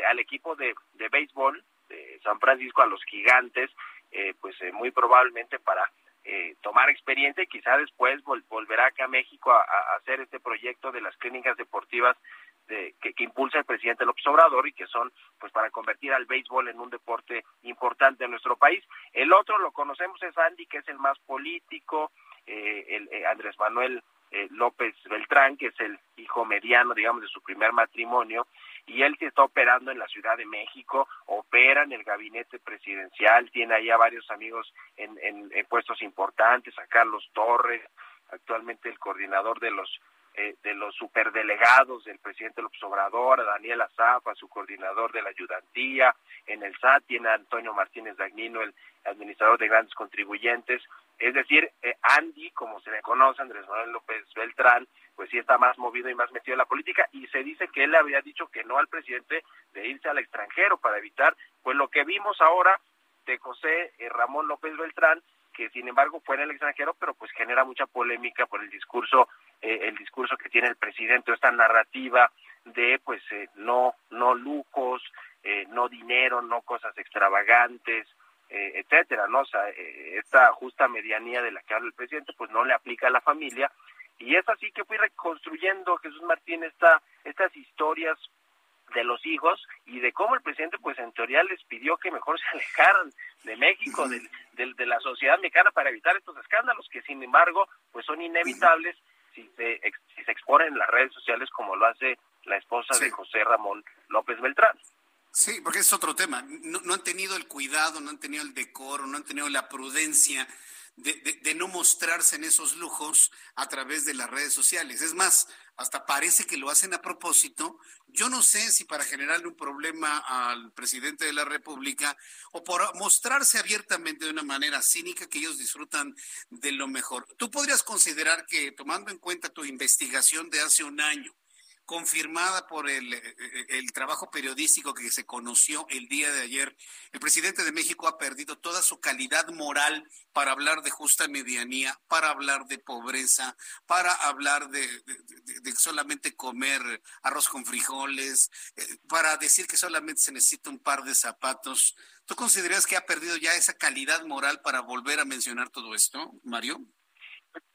S15: al equipo de, de béisbol de San Francisco, a los gigantes, eh, pues eh, muy probablemente para eh, tomar experiencia y quizá después volverá acá a México a, hacer este proyecto de las clínicas deportivas de, que, impulsa el presidente López Obrador y que son pues para convertir al béisbol en un deporte importante en nuestro país. El otro lo conocemos es Andy, que es el más político, el, Andrés Manuel eh, López Beltrán, que es el hijo mediano, digamos, de su primer matrimonio, y él se está operando en la Ciudad de México, opera en el gabinete presidencial, tiene ahí a varios amigos en, en, puestos importantes, a Carlos Torres, actualmente el coordinador de los eh, de los superdelegados del presidente López Obrador, a Daniel Azafa, su coordinador de la ayudantía, en el SAT tiene a Antonio Martínez Dagnino, el administrador de grandes contribuyentes, es decir, eh, Andy, como se le conoce, Andrés Manuel López Beltrán, pues sí está más movido y más metido en la política y se dice que él le había dicho que no al presidente de irse al extranjero para evitar, pues lo que vimos ahora de José eh, Ramón López Beltrán, que sin embargo fue en el extranjero, pero pues genera mucha polémica por el discurso eh, el discurso que tiene el presidente, esta narrativa de pues eh, no no lujos, no dinero, no cosas extravagantes, etcétera, ¿no? O sea, esta justa medianía de la que habla el presidente, pues no le aplica a la familia y es así que fui reconstruyendo Jesús Martín esta, estas historias de los hijos y de cómo el presidente pues en teoría les pidió que mejor se alejaran de México, de, de, la sociedad mexicana para evitar estos escándalos que sin embargo pues son inevitables si se, si se exponen en las redes sociales como lo hace la esposa de José Ramón López Beltrán.
S1: Sí, porque es otro tema. No, han tenido el cuidado, no han tenido el decoro, no han tenido la prudencia de, no mostrarse en esos lujos a través de las redes sociales. Es más, hasta parece que lo hacen a propósito. Yo no sé si para generarle un problema al presidente de la República o por mostrarse abiertamente de una manera cínica que ellos disfrutan de lo mejor. Tú podrías considerar que, tomando en cuenta tu investigación de hace un año, confirmada por el, eh, eh, el, trabajo periodístico que se conoció el día de ayer, el presidente de México ha perdido toda su calidad moral para hablar de justa medianía, para hablar de pobreza, para hablar de, solamente comer arroz con frijoles, eh, para decir que solamente se necesita un par de zapatos. ¿Tú consideras que ha perdido ya esa calidad moral para volver a mencionar todo esto, Mario?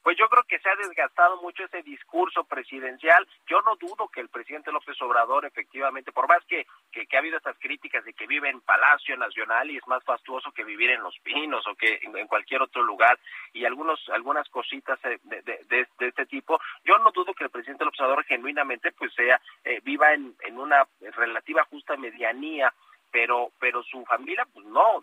S15: Pues yo creo que se ha desgastado mucho ese discurso presidencial. Yo no dudo que el presidente López Obrador efectivamente, por más que, que, ha habido estas críticas de que vive en Palacio Nacional y es más fastuoso que vivir en Los Pinos o que en, cualquier otro lugar y algunos algunas cositas de, de, este tipo, yo no dudo que el presidente López Obrador genuinamente pues sea eh, viva en, en una relativa justa medianía pero pero su familia pues no,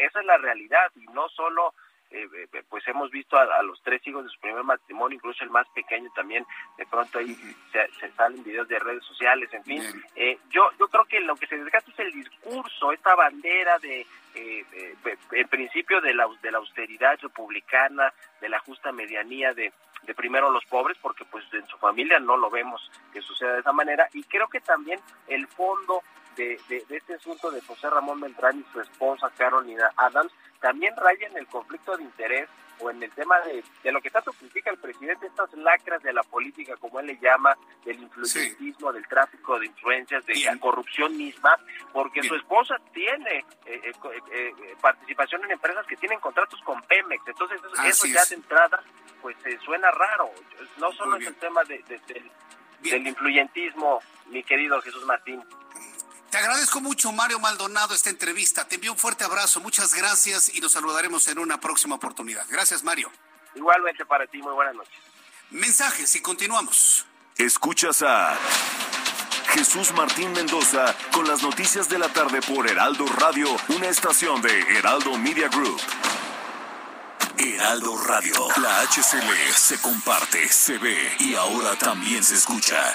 S15: esa es la realidad y no solo eh, eh, pues hemos visto a, los tres hijos de su primer matrimonio, incluso el más pequeño también, de pronto ahí se, salen videos de redes sociales, en fin. Eh, yo, yo creo que lo que se desgasta es el discurso, esta bandera de, en principio, de la, de la austeridad republicana, de la justa medianía, de, de primero los pobres, porque pues en su familia no lo vemos que suceda de esa manera, y creo que también el fondo de, de, este asunto de José Ramón Beltrán y su esposa Carolina Adams también raya en el conflicto de interés o en el tema de, de lo que tanto critica el presidente, estas lacras de la política, como él le llama, del influyentismo, del tráfico de influencias, de la corrupción misma, porque su esposa tiene eh, eh, eh, participación en empresas que tienen contratos con Pemex, entonces eso, ya de entrada pues suena raro, no solo es el tema de, del, del influyentismo, mi querido Jesús Martín.
S1: Te agradezco mucho, Mario Maldonado, esta entrevista. Te envío un fuerte abrazo, muchas gracias y nos saludaremos en una próxima oportunidad. Gracias, Mario.
S15: Igualmente para ti, muy buenas noches.
S1: Mensajes y continuamos.
S10: Escuchas a Jesús Martín Mendoza con las noticias de la tarde por Heraldo Radio, una estación de Heraldo Media Group. Heraldo Radio, la HCL se comparte, se ve y ahora también se escucha.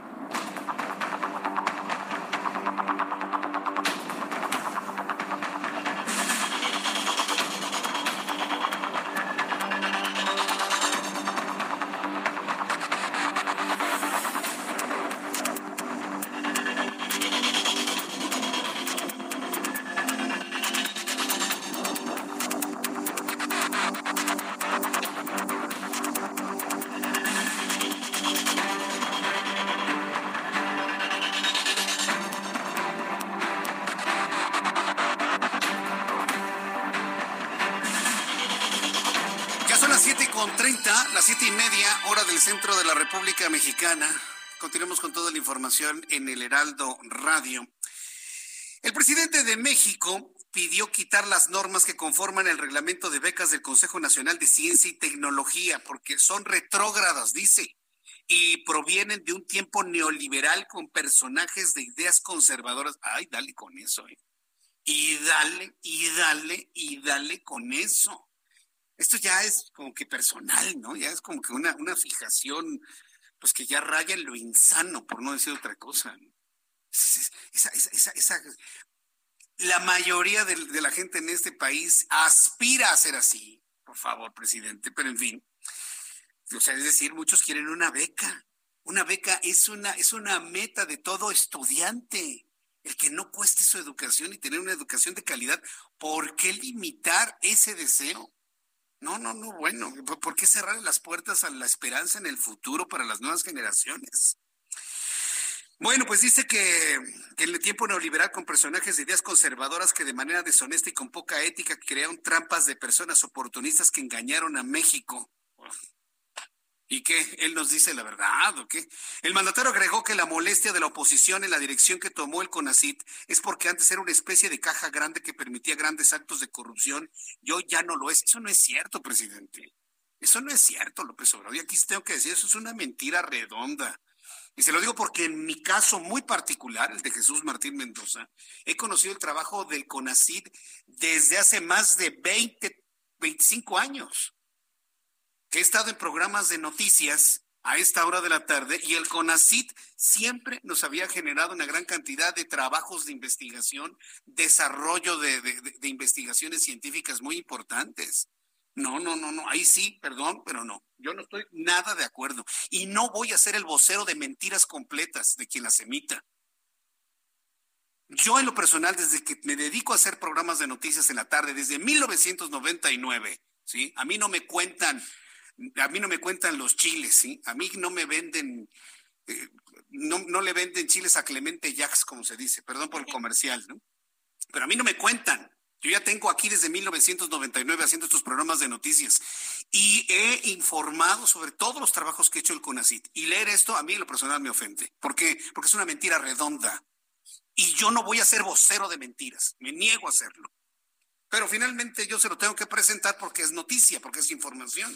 S1: En el Heraldo Radio. El presidente de México pidió quitar las normas que conforman el reglamento de becas del Consejo Nacional de Ciencia y Tecnología porque son retrógradas, dice, y provienen de un tiempo neoliberal con personajes de ideas conservadoras. Ay, dale con eso, ¿eh? Y dale, y dale, y dale con eso. Esto ya es como que personal, ¿no? Ya es como que una, una fijación pues que ya raya lo insano, por no decir otra cosa. Esa, esa, esa, la mayoría de, de, la gente en este país aspira a ser así, por favor, presidente, pero en fin. O sea, es decir, muchos quieren una beca. Una beca es una, es una meta de todo estudiante. El que no cueste su educación y tener una educación de calidad, ¿por qué limitar ese deseo? No, no, no, bueno, ¿por qué cerrar las puertas a la esperanza en el futuro para las nuevas generaciones? Bueno, pues dice que, que, en el tiempo neoliberal con personajes de ideas conservadoras que de manera deshonesta y con poca ética crearon trampas de personas oportunistas que engañaron a México. ¿Y qué? ¿Él nos dice la verdad o qué? El mandatario agregó que la molestia de la oposición en la dirección que tomó el CONACIT es porque antes era una especie de caja grande que permitía grandes actos de corrupción y hoy ya no lo es. Eso no es cierto, presidente. Eso no es cierto, López Obrador. Y aquí tengo que decir, eso es una mentira redonda. Y se lo digo porque en mi caso muy particular, el de Jesús Martín Mendoza, he conocido el trabajo del CONACIT desde hace más de 20, 25 años que he estado en programas de noticias a esta hora de la tarde y el CONACIT siempre nos había generado una gran cantidad de trabajos de investigación, desarrollo de, de, investigaciones científicas muy importantes. No, no, no, no, ahí sí, perdón, pero no. Yo no estoy nada de acuerdo. Y no voy a ser el vocero de mentiras completas de quien las emita. Yo en lo personal, desde que me dedico a hacer programas de noticias en la tarde, desde 1999, ¿sí? A mí no me cuentan a mí no me cuentan los chiles, ¿sí? A mí no me venden, eh, no, no, le venden chiles a Clemente Jax, como se dice, perdón por el comercial, ¿no? Pero a mí no me cuentan. Yo ya tengo aquí desde 1999 haciendo estos programas de noticias y he informado sobre todos los trabajos que ha hecho el CONACIT. Y leer esto a mí en lo personal me ofende. ¿Por qué? Porque es una mentira redonda. Y yo no voy a ser vocero de mentiras. Me niego a hacerlo. Pero finalmente yo se lo tengo que presentar porque es noticia, porque es información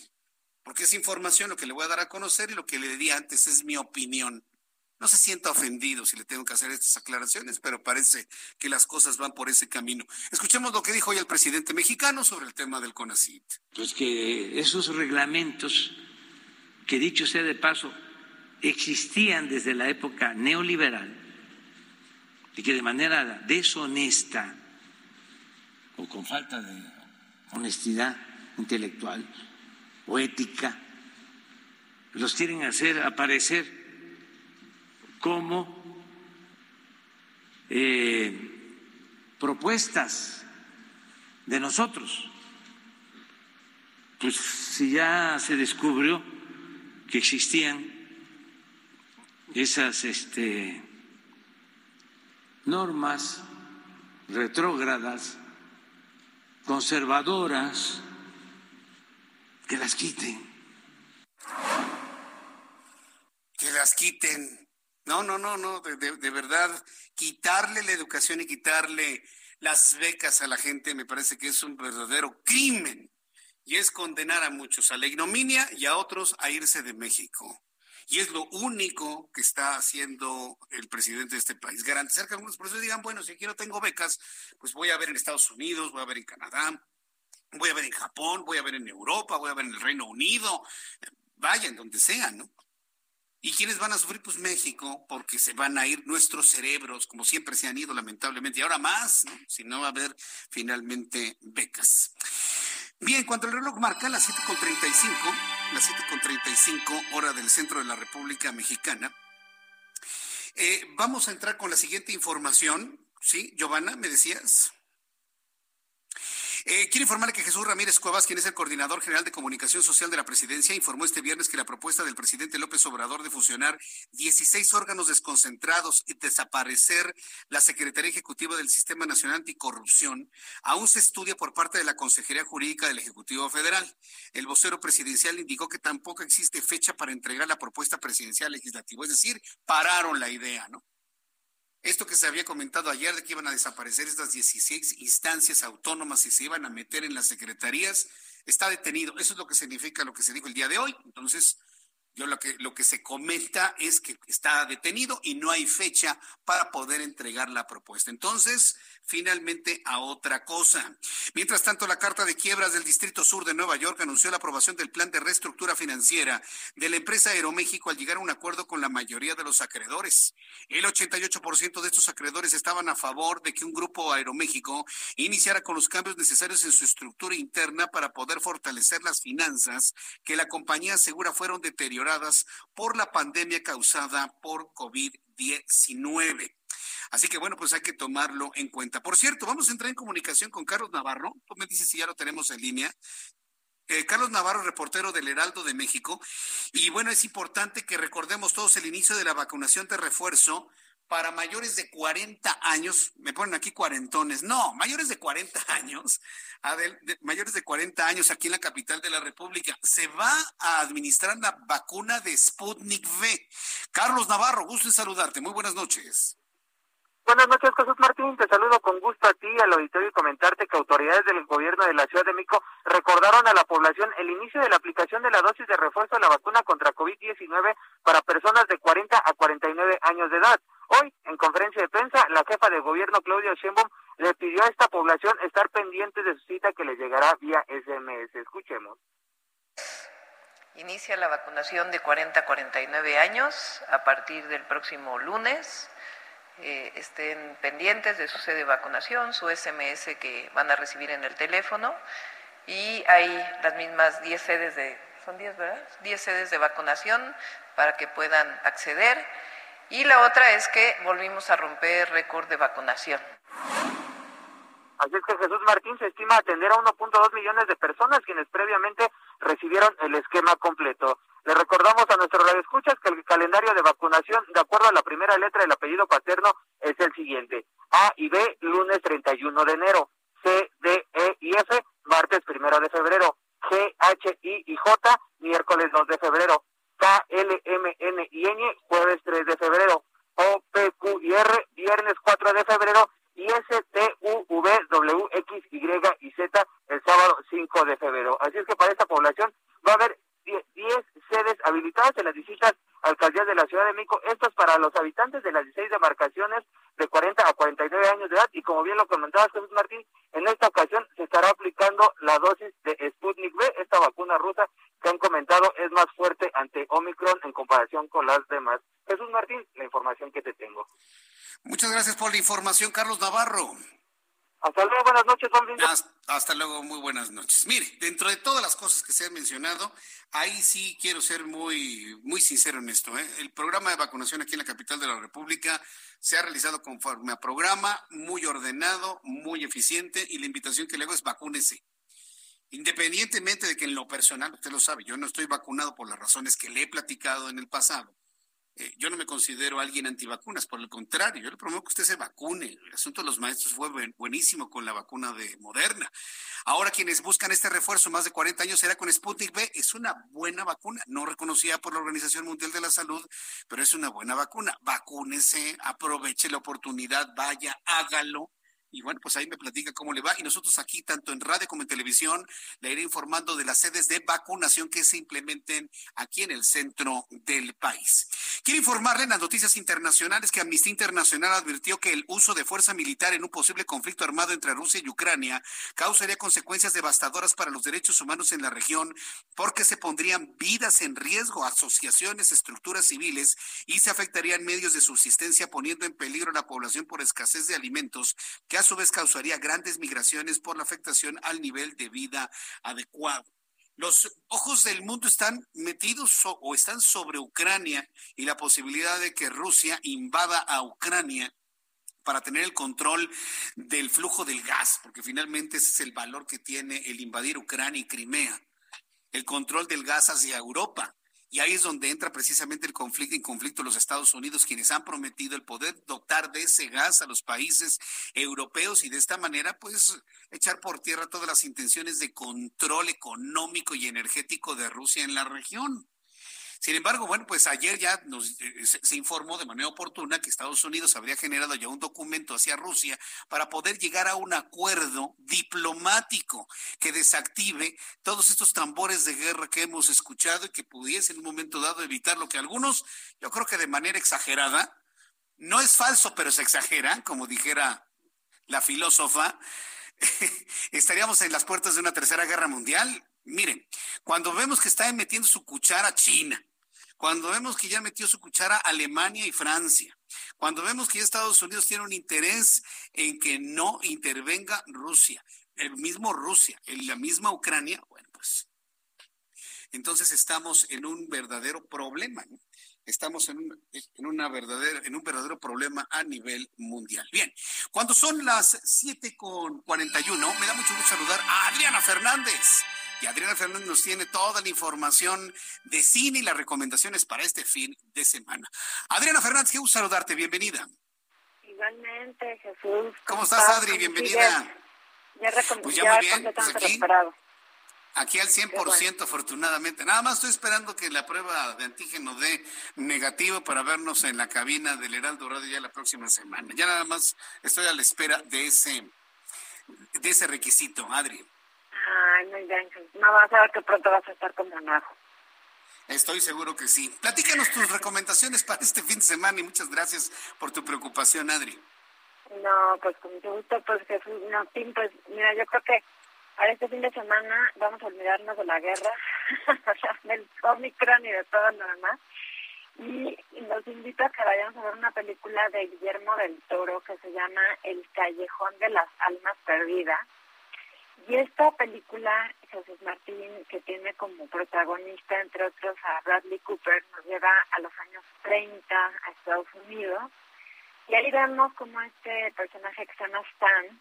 S1: porque es información lo que le voy a dar a conocer y lo que le di antes es mi opinión. No se sienta ofendido si le tengo que hacer estas aclaraciones, pero parece que las cosas van por ese camino. Escuchemos lo que dijo hoy el presidente mexicano sobre el tema del CONACIT.
S13: Pues que esos reglamentos, que dicho sea de paso, existían desde la época neoliberal y que de manera deshonesta o con falta de honestidad intelectual o ética, los quieren hacer aparecer como eh, propuestas de nosotros. Pues si ya se descubrió que existían esas este, normas retrógradas, conservadoras, que las quiten.
S1: Que las quiten. No, no, no, no, de, de, de, verdad, quitarle la educación y quitarle las becas a la gente me parece que es un verdadero crimen y es condenar a muchos a la ignominia y a otros a irse de México. Y es lo único que está haciendo el presidente de este país, garantizar que algunos profesores digan, bueno, si quiero tengo becas, pues voy a ver en Estados Unidos, voy a ver en Canadá, voy a ver en Japón, voy a ver en Europa, voy a ver en el Reino Unido, vaya, en donde sea, ¿no? ¿Y quiénes van a sufrir? Pues México, porque se van a ir nuestros cerebros, como siempre se han ido, lamentablemente, y ahora más, ¿no? Si no va a haber finalmente becas. Bien, cuando el reloj marca las 7.35, las 7.35 hora del centro de la República Mexicana, eh, vamos a entrar con la siguiente información. ¿Sí, Giovanna, me decías? Eh, quiero informarle que Jesús Ramírez Cuevas, quien es el coordinador general de comunicación social de la presidencia, informó este viernes que la propuesta del presidente López Obrador de fusionar 16 órganos desconcentrados y desaparecer la Secretaría Ejecutiva del Sistema Nacional Anticorrupción aún se estudia por parte de la Consejería Jurídica del Ejecutivo Federal. El vocero presidencial indicó que tampoco existe fecha para entregar la propuesta presidencial legislativa, es decir, pararon la idea, ¿no? Esto que se había comentado ayer de que iban a desaparecer estas 16 instancias autónomas y se iban a meter en las secretarías, está detenido. Eso es lo que significa lo que se dijo el día de hoy. Entonces, Yo lo que, lo que se comenta es que está detenido y no hay fecha para poder entregar la propuesta. Entonces, finalmente a otra cosa. Mientras tanto, la Carta de Quiebras del Distrito Sur de Nueva York anunció la aprobación del plan de reestructura financiera de la empresa Aeroméxico al llegar a un acuerdo con la mayoría de los acreedores. El 88% de estos acreedores estaban a favor de que un grupo Aeroméxico iniciara con los cambios necesarios en su estructura interna para poder fortalecer las finanzas que la compañía asegura fueron deterioradas por la pandemia causada por COVID-19. Así que bueno, pues hay que tomarlo en cuenta. Por cierto, vamos a entrar en comunicación con Carlos Navarro. Tú me dices si ya lo tenemos en línea. Eh, Carlos Navarro, reportero del Heraldo de México. Y bueno, es importante que recordemos todos el inicio de la vacunación de refuerzo para mayores de 40 años, me ponen aquí cuarentones, no, mayores de 40 años, mayores de 40 años aquí en la capital de la República, se va a administrar la vacuna de Sputnik V. Carlos Navarro, gusto en saludarte, muy buenas noches.
S16: Buenas noches, Jesús Martín. Te saludo con gusto a ti, al auditorio y comentarte que autoridades del gobierno de la Ciudad de México recordaron a la población el inicio de la aplicación de la dosis de refuerzo de la vacuna contra COVID-19 para personas de 40 a 49 años de edad. Hoy, en conferencia de prensa, la jefa de gobierno, Claudia Sheinbaum, le pidió a esta población estar pendientes de su cita que le llegará vía SMS. Escuchemos.
S17: Inicia la vacunación de 40 a 49 años a partir del próximo lunes. Eh, estén pendientes de su sede de vacunación, su SMS que van a recibir en el teléfono y hay las mismas 10 sedes de, son 10, ¿verdad? 10 sedes de vacunación para que puedan acceder y la otra es que volvimos a romper récord de vacunación.
S16: Así es que Jesús Martín se estima atender a 1.2 millones de personas quienes previamente recibieron el esquema completo. Le recordamos a nuestros radioescuchas que el calendario de vacunación, de acuerdo a la primera letra del apellido paterno, es el siguiente. A y B, lunes 31 de enero. C, D, E y F, martes primero de febrero. G, H, I y J, miércoles 2 de febrero. K, L, M, N y N, jueves 3 de febrero. O, P, Q y R, viernes 4 de febrero. Y S, T, U, V, W, X, Y y Z, el sábado 5 de febrero. Así es que para esta población va a haber 10 sedes habilitadas en las distintas alcaldías de la Ciudad de México. Esto es para los habitantes de las 16 demarcaciones de 40 a 49 años de edad. Y como bien lo comentaba Jesús Martín, en esta ocasión se estará aplicando la dosis de Sputnik V, esta vacuna rusa que han comentado es más fuerte ante Omicron en comparación con las demás. Jesús Martín, la información que te tengo.
S1: Muchas gracias por la información, Carlos Navarro.
S16: Hasta luego, buenas noches,
S1: hasta, hasta, luego, muy buenas noches. Mire, dentro de todas las cosas que se han mencionado, ahí sí quiero ser muy, muy sincero en esto. ¿eh? El programa de vacunación aquí en la capital de la República se ha realizado conforme a programa, muy ordenado, muy eficiente, y la invitación que le hago es vacúnese. Independientemente de que en lo personal, usted lo sabe, yo no estoy vacunado por las razones que le he platicado en el pasado eh, yo no me considero alguien antivacunas, por el contrario, yo le promuevo que usted se vacune. El asunto de los maestros fue buenísimo con la vacuna de Moderna. Ahora quienes buscan este refuerzo más de 40 años será con Sputnik B. Es una buena vacuna, no reconocida por la Organización Mundial de la Salud, pero es una buena vacuna. Vacúnese, aproveche la oportunidad, vaya, hágalo y bueno, pues ahí me platica cómo le va. Y nosotros aquí, tanto en radio como en televisión, le iré informando de las sedes de vacunación que se implementen aquí en el centro del país. Quiero informarle en las noticias internacionales que Amnistía Internacional advirtió que el uso de fuerza militar en un posible conflicto armado entre Rusia y Ucrania causaría consecuencias devastadoras para los derechos humanos en la región porque se pondrían vidas en riesgo, asociaciones, estructuras civiles y se afectarían medios de subsistencia poniendo en peligro a la población por escasez de alimentos que a su vez causaría grandes migraciones por la afectación al nivel de vida adecuado. Los ojos del mundo están metidos o están sobre Ucrania y la posibilidad de que Rusia invada a Ucrania para tener el control del flujo del gas, porque finalmente ese es el valor que tiene el invadir Ucrania y Crimea, el control del gas hacia Europa. Y ahí es donde entra precisamente el conflicto en conflicto los Estados Unidos, quienes han prometido el poder dotar de ese gas a los países europeos y de esta manera, pues, echar por tierra todas las intenciones de control económico y energético de Rusia en la región. Sin embargo, bueno, pues ayer ya nos, eh, se, informó de manera oportuna que Estados Unidos habría generado ya un documento hacia Rusia para poder llegar a un acuerdo diplomático que desactive todos estos tambores de guerra que hemos escuchado y que pudiese en un momento dado evitar lo que algunos, yo creo que de manera exagerada, no es falso, pero se exagera, como dijera la filósofa, estaríamos en las puertas de una tercera guerra mundial. Miren, cuando vemos que está metiendo su cuchara China, cuando vemos que ya metió su cuchara Alemania y Francia, cuando vemos que Estados Unidos tiene un interés en que no intervenga Rusia, el mismo Rusia, la misma Ucrania, bueno, pues entonces estamos en un verdadero problema. Estamos en un, en, una verdadera, en un verdadero problema a nivel mundial. Bien, cuando son las 7 con 41, me da mucho gusto saludar a Adriana Fernández y Adriana Fernández nos tiene toda la información de cine y las recomendaciones para este fin de semana. Adriana Fernández, qué gusto saludarte, bienvenida.
S18: Igualmente, Jesús.
S1: ¿Cómo, estás, Adri? Bienvenida.
S18: Ya, pues ya, muy bien, pues aquí,
S1: aquí al 100% afortunadamente. Nada más estoy esperando que la prueba de antígeno dé negativo para vernos en la cabina del Heraldo Radio ya la próxima semana. Ya nada más estoy a la espera de ese, de ese requisito, Adri.
S18: Ay, muy bien. No vas a ver que pronto vas a estar con Monajo.
S1: Estoy seguro que sí. Platícanos tus recomendaciones para este fin de semana y muchas gracias por tu preocupación, Adri.
S18: No, pues con mucho gusto, pues Jesús Tim, pues mira, yo creo que para este fin de semana vamos a olvidarnos de la guerra, del Omicron y de todo lo demás. Y los invito a que vayamos a ver una película de Guillermo del Toro que se llama El Callejón de las Almas Perdidas y esta película, Jesús Martín, que tiene como protagonista, entre otros, a Bradley Cooper, nos lleva a los años 30 a Estados Unidos. Y ahí vemos como este personaje que se llama Stan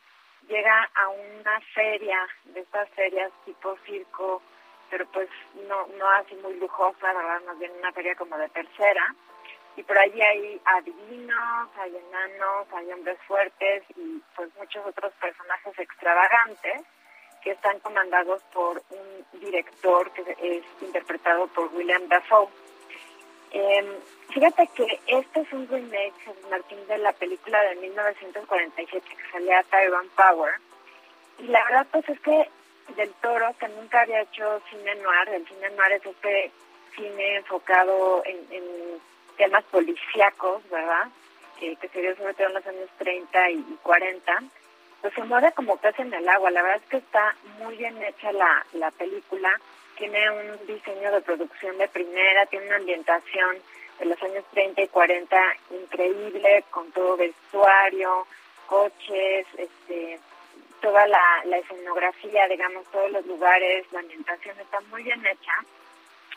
S18: llega a una feria, de estas ferias tipo circo, pero pues no, no así muy lujosa, ¿verdad? Más bien una feria como de tercera. Y por allí hay adivinos, hay enanos, hay hombres fuertes y pues muchos otros personajes extravagantes que están comandados por un director que es interpretado por William Dafoe. Em, fíjate que este es un remake, Martín, de la película de 1947 que salía Tyrone Power. Y la verdad, pues es que del Toro, que nunca había hecho cine noir, el cine noir es este cine enfocado en, temas policíacos, ¿verdad? Que se dio sobre todo en los años 30 y 40 pues se mueve como pez en el agua. La verdad es que está muy bien hecha la, la película. Tiene un diseño de producción de primera, tiene una ambientación de los años 30 y 40 increíble, con todo vestuario, coches, este, toda la, la escenografía, digamos, todos los lugares, la ambientación está muy bien hecha.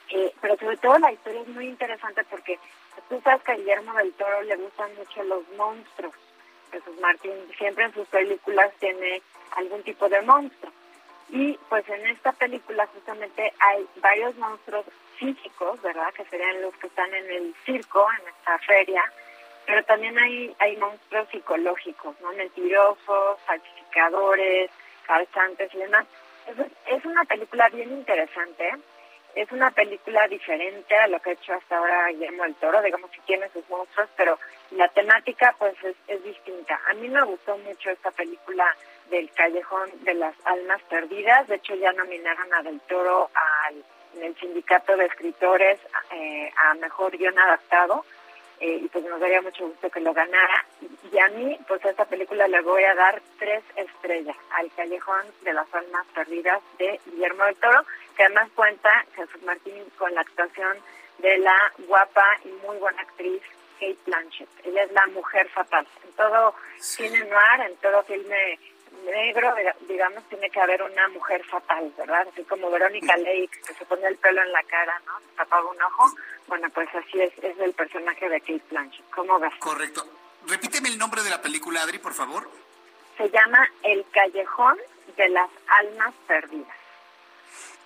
S18: Eh, pero sobre todo la historia es muy interesante porque tú sabes que a Guillermo del Toro le gustan mucho los monstruos. Jesús Martín siempre en sus películas tiene algún tipo de monstruo. Y pues en esta película justamente hay varios monstruos físicos, ¿verdad? Que serían los que están en el circo, en esta feria, pero también hay, hay monstruos psicológicos, ¿no? Mentirosos, falsificadores, calzantes y demás. Es, es una película bien interesante, es una película diferente a lo que ha hecho hasta ahora Guillermo del Toro, digamos que tiene sus monstruos, pero la temática pues es, distinta. A mí me gustó mucho esta película del Callejón de las Almas Perdidas, de hecho ya nominaron a Del Toro al, en el sindicato de escritores eh, a Mejor Guión Adaptado, eh, y pues nos daría mucho gusto que lo ganara. Y a mí, pues a esta película le voy a dar tres estrellas, al Callejón de las Almas Perdidas de Guillermo del Toro, que además cuenta Jesús Martín con la actuación de la guapa y muy buena actriz Kate Blanchett. Ella es la mujer fatal. En todo cine noir, en todo filme negro, digamos, tiene que haber una mujer fatal, ¿verdad? Así como Verónica Lake, que se pone el pelo en la cara, ¿no? Se tapa un ojo. Bueno, pues así es, es el personaje de Kate Blanchett. ¿Cómo ves?
S1: Correcto. Repíteme el nombre de la película, Adri, por favor.
S18: Se llama El Callejón de las Almas Perdidas.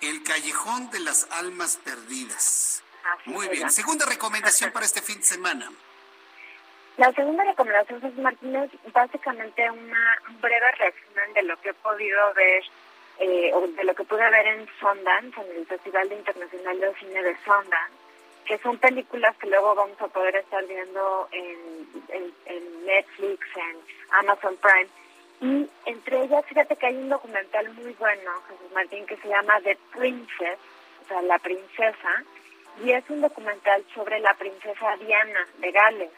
S1: El Callejón de las Almas Perdidas. Muy bien. Segunda recomendación para este fin de semana.
S18: La segunda recomendación, es Martínez, básicamente una breve reacción de lo que he podido ver eh, o de lo que pude ver en Sundance, en el Festival Internacional de Cine de Sundance, que son películas que luego vamos a poder estar viendo en, en, Netflix, en Amazon Prime. Y entre ellas, fíjate que hay un documental muy bueno, Jesús Martín, que se llama The Princess, o sea, la princesa, y es un documental sobre la princesa Diana de Gales.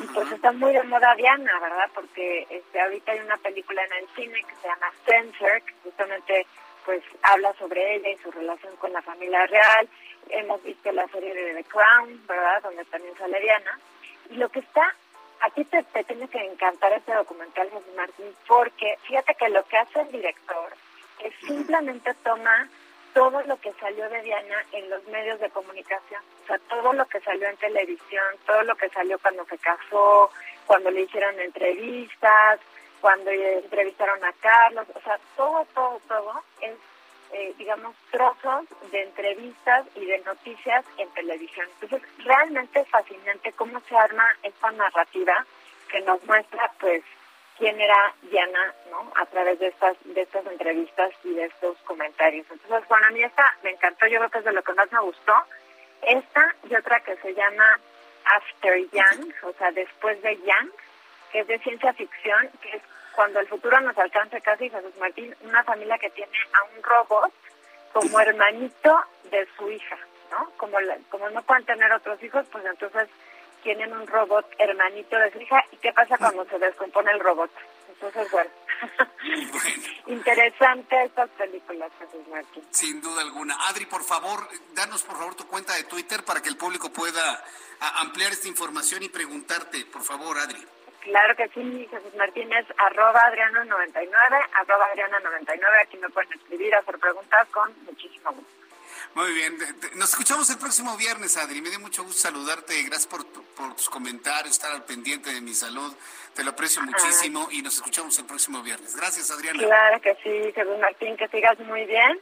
S18: Y pues está muy de moda Diana, ¿verdad? Porque este, ahorita hay una película en el cine que se llama Spencer, que justamente pues habla sobre ella y su relación con la familia real. Hemos visto la serie de The Crown, ¿verdad? Donde también sale Diana. Y lo que está, a ti te, te tiene que encantar este documental, José Martín, porque fíjate que lo que hace el director es simplemente toma todo lo que salió de Diana en los medios de comunicación, o sea, todo lo que salió en televisión, todo lo que salió cuando se casó, cuando le hicieron entrevistas, cuando entrevistaron a Carlos, o sea, todo, todo, todo es, eh, digamos, trozos de entrevistas y de noticias en televisión. Entonces, realmente fascinante cómo se arma esta narrativa que nos muestra, pues, quién era Diana, ¿no? A través de estas de estas entrevistas y de estos comentarios. Entonces, bueno, a mí esta me encantó, yo creo que es de lo que más me gustó. Esta y otra que se llama After Young, o sea, después de Young, que es de ciencia ficción, que es cuando el futuro nos alcance casi, Jesús Martín, una familia que tiene a un robot como hermanito de su hija, ¿no? Como, como no pueden tener otros hijos, pues entonces tienen un robot hermanito de su hija y qué pasa cuando se descompone el robot. Entonces, bueno, interesante estas películas, Jesús Martín.
S1: Sin duda alguna. Adri, por favor, danos por favor tu cuenta de Twitter para que el público pueda ampliar esta información y preguntarte, por favor, Adri.
S18: Claro que sí, Jesús Martínez, arroba Adriano99, arroba Adriana99, aquí me pueden escribir, hacer preguntas con muchísimo gusto.
S1: Muy bien, nos escuchamos el próximo viernes, Adri. Me dio mucho gusto saludarte. Gracias por, por tus comentarios, estar al pendiente de mi salud. Te lo aprecio muchísimo y nos escuchamos el próximo viernes. Gracias, Adriana.
S18: Claro que sí, Jesús Martín, que sigas muy bien,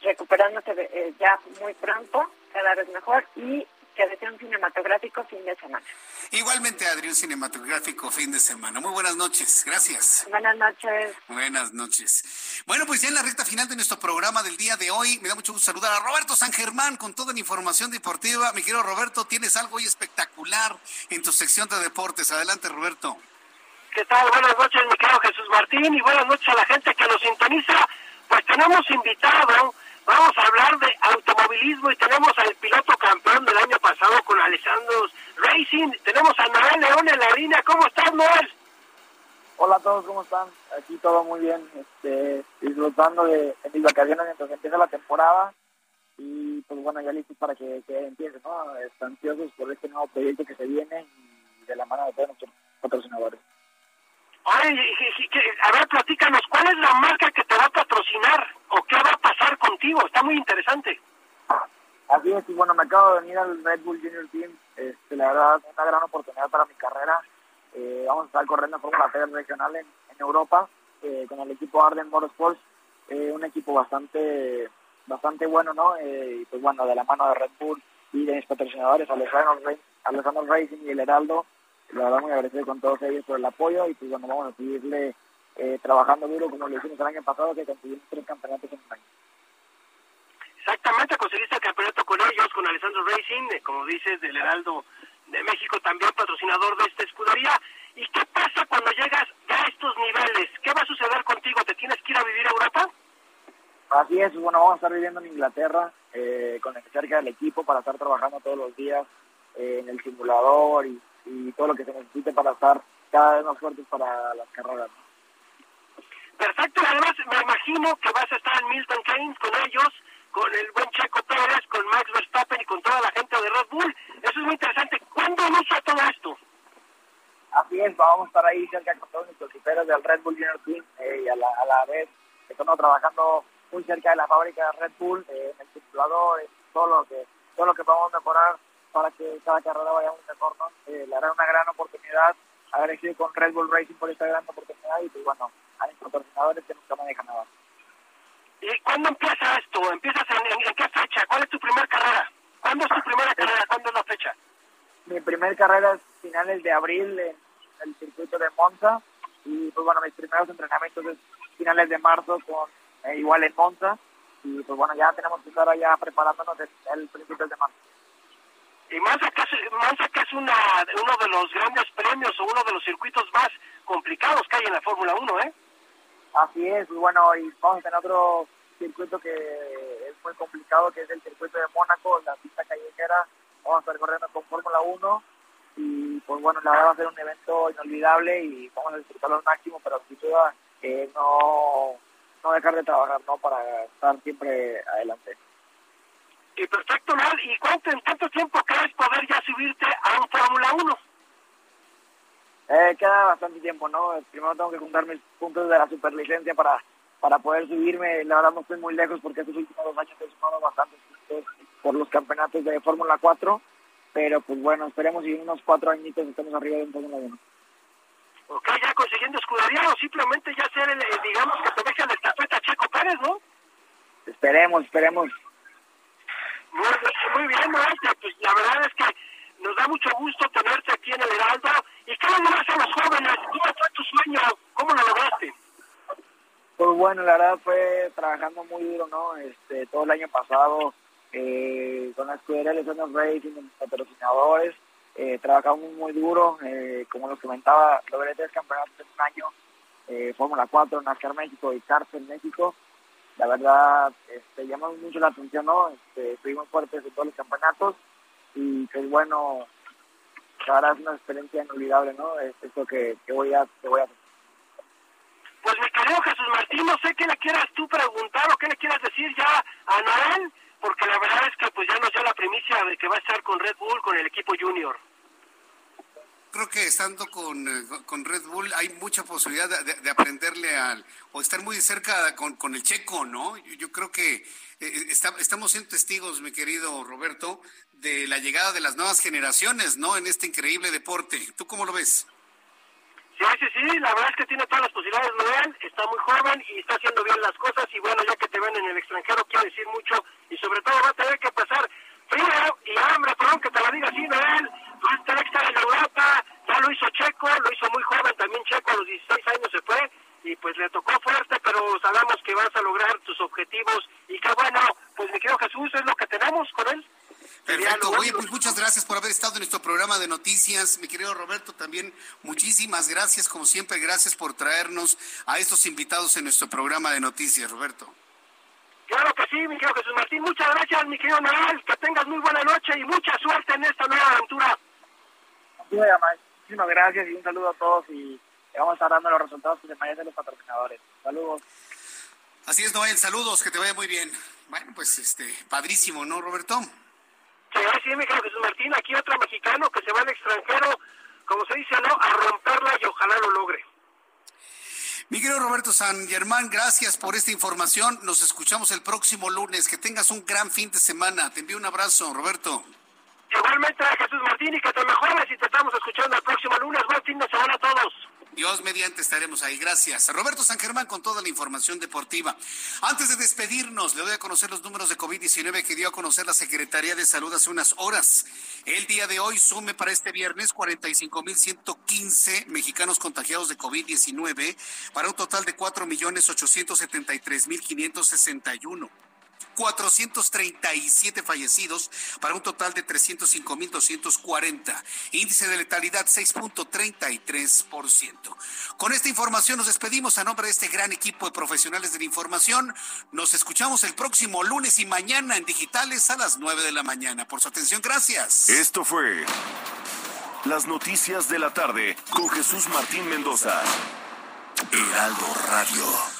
S18: recuperándote eh, ya muy pronto, cada vez mejor y que desea un cinematográfico fin de semana.
S1: Igualmente, Adri, un cinematográfico fin de semana. Muy buenas noches, gracias.
S18: Buenas noches.
S1: Buenas noches. Bueno, pues ya en la recta final de nuestro programa del día de hoy, me da mucho gusto saludar a Roberto San Germán con toda la información deportiva. Mi querido Roberto, tienes algo hoy espectacular en tu sección de deportes. Adelante, Roberto.
S19: ¿Qué tal? Buenas noches, mi querido Jesús Martín, y buenas noches a la gente que nos sintoniza. Pues tenemos invitado Vamos a hablar de automovilismo y tenemos al piloto campeón del año pasado con Alessandro Racing. Tenemos a Noel León en la línea. ¿Cómo estás, Noel?
S20: Hola a todos, ¿cómo están? Aquí todo muy bien, este, disfrutando de, mis vacaciones mientras empieza la temporada y pues bueno, ya listos para que, empiece, ¿no? Están ansiosos por este nuevo proyecto que se viene y de la mano de todos nuestros patrocinadores.
S19: Oye, a ver, platícanos, ¿cuál es la marca que te va a patrocinar o qué va a pasar contigo? Está muy interesante.
S20: Así es, y bueno, me acabo de venir al Red Bull Junior Team. Este, la verdad, una gran oportunidad para mi carrera. Eh, vamos a estar corriendo en Fórmula 3 regional en, Europa eh, con el equipo Arden Motorsports, eh, un equipo bastante bastante bueno, ¿no? y pues bueno, de la mano de Red Bull y de mis patrocinadores, Alejandro Racing y el Heraldo, la verdad muy agradecido con todos ellos por el apoyo y pues bueno, vamos a seguirle eh, trabajando duro como lo hicimos el año pasado que conseguimos tres campeonatos en un año.
S19: Exactamente, conseguiste el campeonato con ellos, con Alessandro Racing, eh, como dices, del Heraldo de México, también patrocinador de esta escudería. ¿Y qué pasa cuando llegas a estos niveles? ¿Qué va a suceder contigo? ¿Te tienes que ir a vivir a Europa?
S20: Así es, bueno, vamos a estar viviendo en Inglaterra, eh, con el cerca del equipo para estar trabajando todos los días en el simulador y y todo lo que se necesite para estar cada vez más fuertes para las carreras.
S19: Perfecto, además me imagino que vas a estar en Milton Keynes con ellos, con el buen Checo Pérez, con Max Verstappen y con toda la gente de Red Bull. Eso es muy interesante. ¿Cuándo inicia todo esto?
S20: Así es, vamos a estar ahí cerca con todos nuestros equipos del Red Bull Junior Team eh, y a la, a la vez estamos trabajando muy cerca de la fábrica de Red Bull, eh, en el circulador, en todo lo que todo lo que podamos mejorar para que cada carrera vaya un mejor, ¿no? Eh, le hará una gran oportunidad, agradecido con Red Bull Racing por esta gran oportunidad y pues bueno, a los patrocinadores que nunca me dejan nada.
S19: ¿Y cuándo empieza esto? ¿Empiezas en, qué fecha? ¿Cuál es tu primera carrera? ¿Cuándo es tu primera carrera? ¿Cuándo es la fecha?
S20: Mi primera carrera es finales de abril en el circuito de Monza y pues bueno, mis primeros entrenamientos es finales de marzo con eh, igual en Monza y pues bueno, ya tenemos que estar allá preparándonos el, el principio de marzo.
S19: Y que es, que es una, uno de los grandes premios o uno de los circuitos más complicados que hay en la Fórmula 1, ¿eh?
S20: Así es, y bueno, y vamos a tener otro circuito que es muy complicado, que es el circuito de Mónaco, la pista callejera. Vamos a estar corriendo con Fórmula 1 y pues bueno, la verdad va a ser un evento inolvidable y vamos a disfrutarlo al máximo, pero sin duda eh, no, no dejar de trabajar ¿no? para estar siempre adelante.
S19: Y perfecto, ¿no? ¿Y cuánto, en cuánto tiempo crees poder ya subirte a un Fórmula 1?
S20: Eh, queda bastante tiempo, ¿no? Primero tengo que juntar mis puntos de la superlicencia para, para poder subirme. La verdad no estoy muy lejos porque estos últimos dos años he sumado bastantes puntos por los campeonatos de Fórmula 4. Pero pues bueno, esperemos y en unos cuatro añitos estemos arriba de un Fórmula 1.
S19: Ok, ya consiguiendo escudería o simplemente ya ser, el, digamos, que te dejen la estafeta Checo Pérez, ¿no?
S20: Esperemos, esperemos.
S19: Muy, muy bien, Pues la verdad es que nos da mucho gusto tenerte aquí en el Heraldo. ¿Y qué le a los jóvenes? ¿Cómo fue tu sueño? ¿Cómo lo lograste?
S20: Pues bueno, la verdad fue trabajando muy duro, ¿no? Este, todo el año pasado eh, con la escudería de los Racing, los patrocinadores, eh, trabajamos muy duro, eh, como les comentaba, logré tres campeonatos en un año, eh, Fórmula 4, NASCAR México y Cárcel México. La verdad, este, mucho la atención, ¿no? Este, estuvimos fuertes en todos los campeonatos y pues bueno, verdad es una experiencia inolvidable, ¿no? Es esto que, que voy a, que voy a
S19: Pues mi querido Jesús Martín, no sé qué le quieras tú preguntar o qué le quieras decir ya a Noel porque la verdad es que pues ya nos dio la primicia de que va a estar con Red Bull, con el equipo junior.
S1: Creo que estando con, eh, con Red Bull hay mucha posibilidad de, aprenderle al, o estar muy cerca con, con el checo, ¿no? Yo, creo que eh, eh, estamos siendo testigos, mi querido Roberto, de la llegada de las nuevas generaciones, ¿no? En este increíble deporte. ¿Tú cómo lo ves?
S19: Sí, sí, sí, la verdad es que tiene todas las posibilidades, Noel, está muy joven y está haciendo bien las cosas y bueno, ya que te ven en el extranjero quiere decir mucho y sobre todo va a tener que pasar frío y hambre, perdón que te lo diga así, Noel, va a tener que estar en Europa, ya lo hizo Checo, lo hizo muy joven también Checo, a los 16 años se fue y pues le tocó fuerte, pero sabemos que vas a lograr tus objetivos y que bueno, pues mi querido Jesús, es lo que tenemos con él.
S1: Perfecto. Oye, pues muchas gracias por haber estado en nuestro programa de noticias. Mi querido Roberto, también muchísimas gracias, como siempre, gracias por traernos a estos invitados en nuestro programa de noticias, Roberto.
S19: Claro que sí, mi querido Jesús Martín. Muchas gracias, mi querido Noel. Que tengas muy buena noche y mucha suerte en esta nueva aventura.
S20: Muchísimas gracias y un saludo a todos y vamos a estar dando los resultados de mañana de los patrocinadores. Saludos.
S1: Así es, Noel. Saludos, que te vaya muy bien. Bueno, pues este, padrísimo, ¿no, Roberto?
S19: Sí, sí, mi querido Jesús Martín, aquí otro mexicano que se va al extranjero, como se dice, ¿no? A romperla y ojalá lo logre.
S1: Mi querido Roberto San Germán, gracias por esta información. Nos escuchamos el próximo lunes. Que tengas un gran fin de semana. Te envío un abrazo, Roberto.
S19: Igualmente a Jesús Martín y que te mejores y te estamos escuchando el próximo lunes. Buen fin de semana a todos.
S1: Dios mediante estaremos ahí. Gracias. Roberto San Germán con toda la información deportiva. Antes de despedirnos, le doy a conocer los números de COVID-19 que dio a conocer la Secretaría de Salud hace unas horas. El día de hoy sume para este viernes 45.115 mexicanos contagiados de COVID-19 para un total de 4.873.561. 437 fallecidos para un total de 305.240. Índice de letalidad 6.33%. Con esta información nos despedimos a nombre de este gran equipo de profesionales de la información. Nos escuchamos el próximo lunes y mañana en digitales a las 9 de la mañana. Por su atención, gracias.
S10: Esto fue las noticias de la tarde con Jesús Martín Mendoza. Heraldo Radio.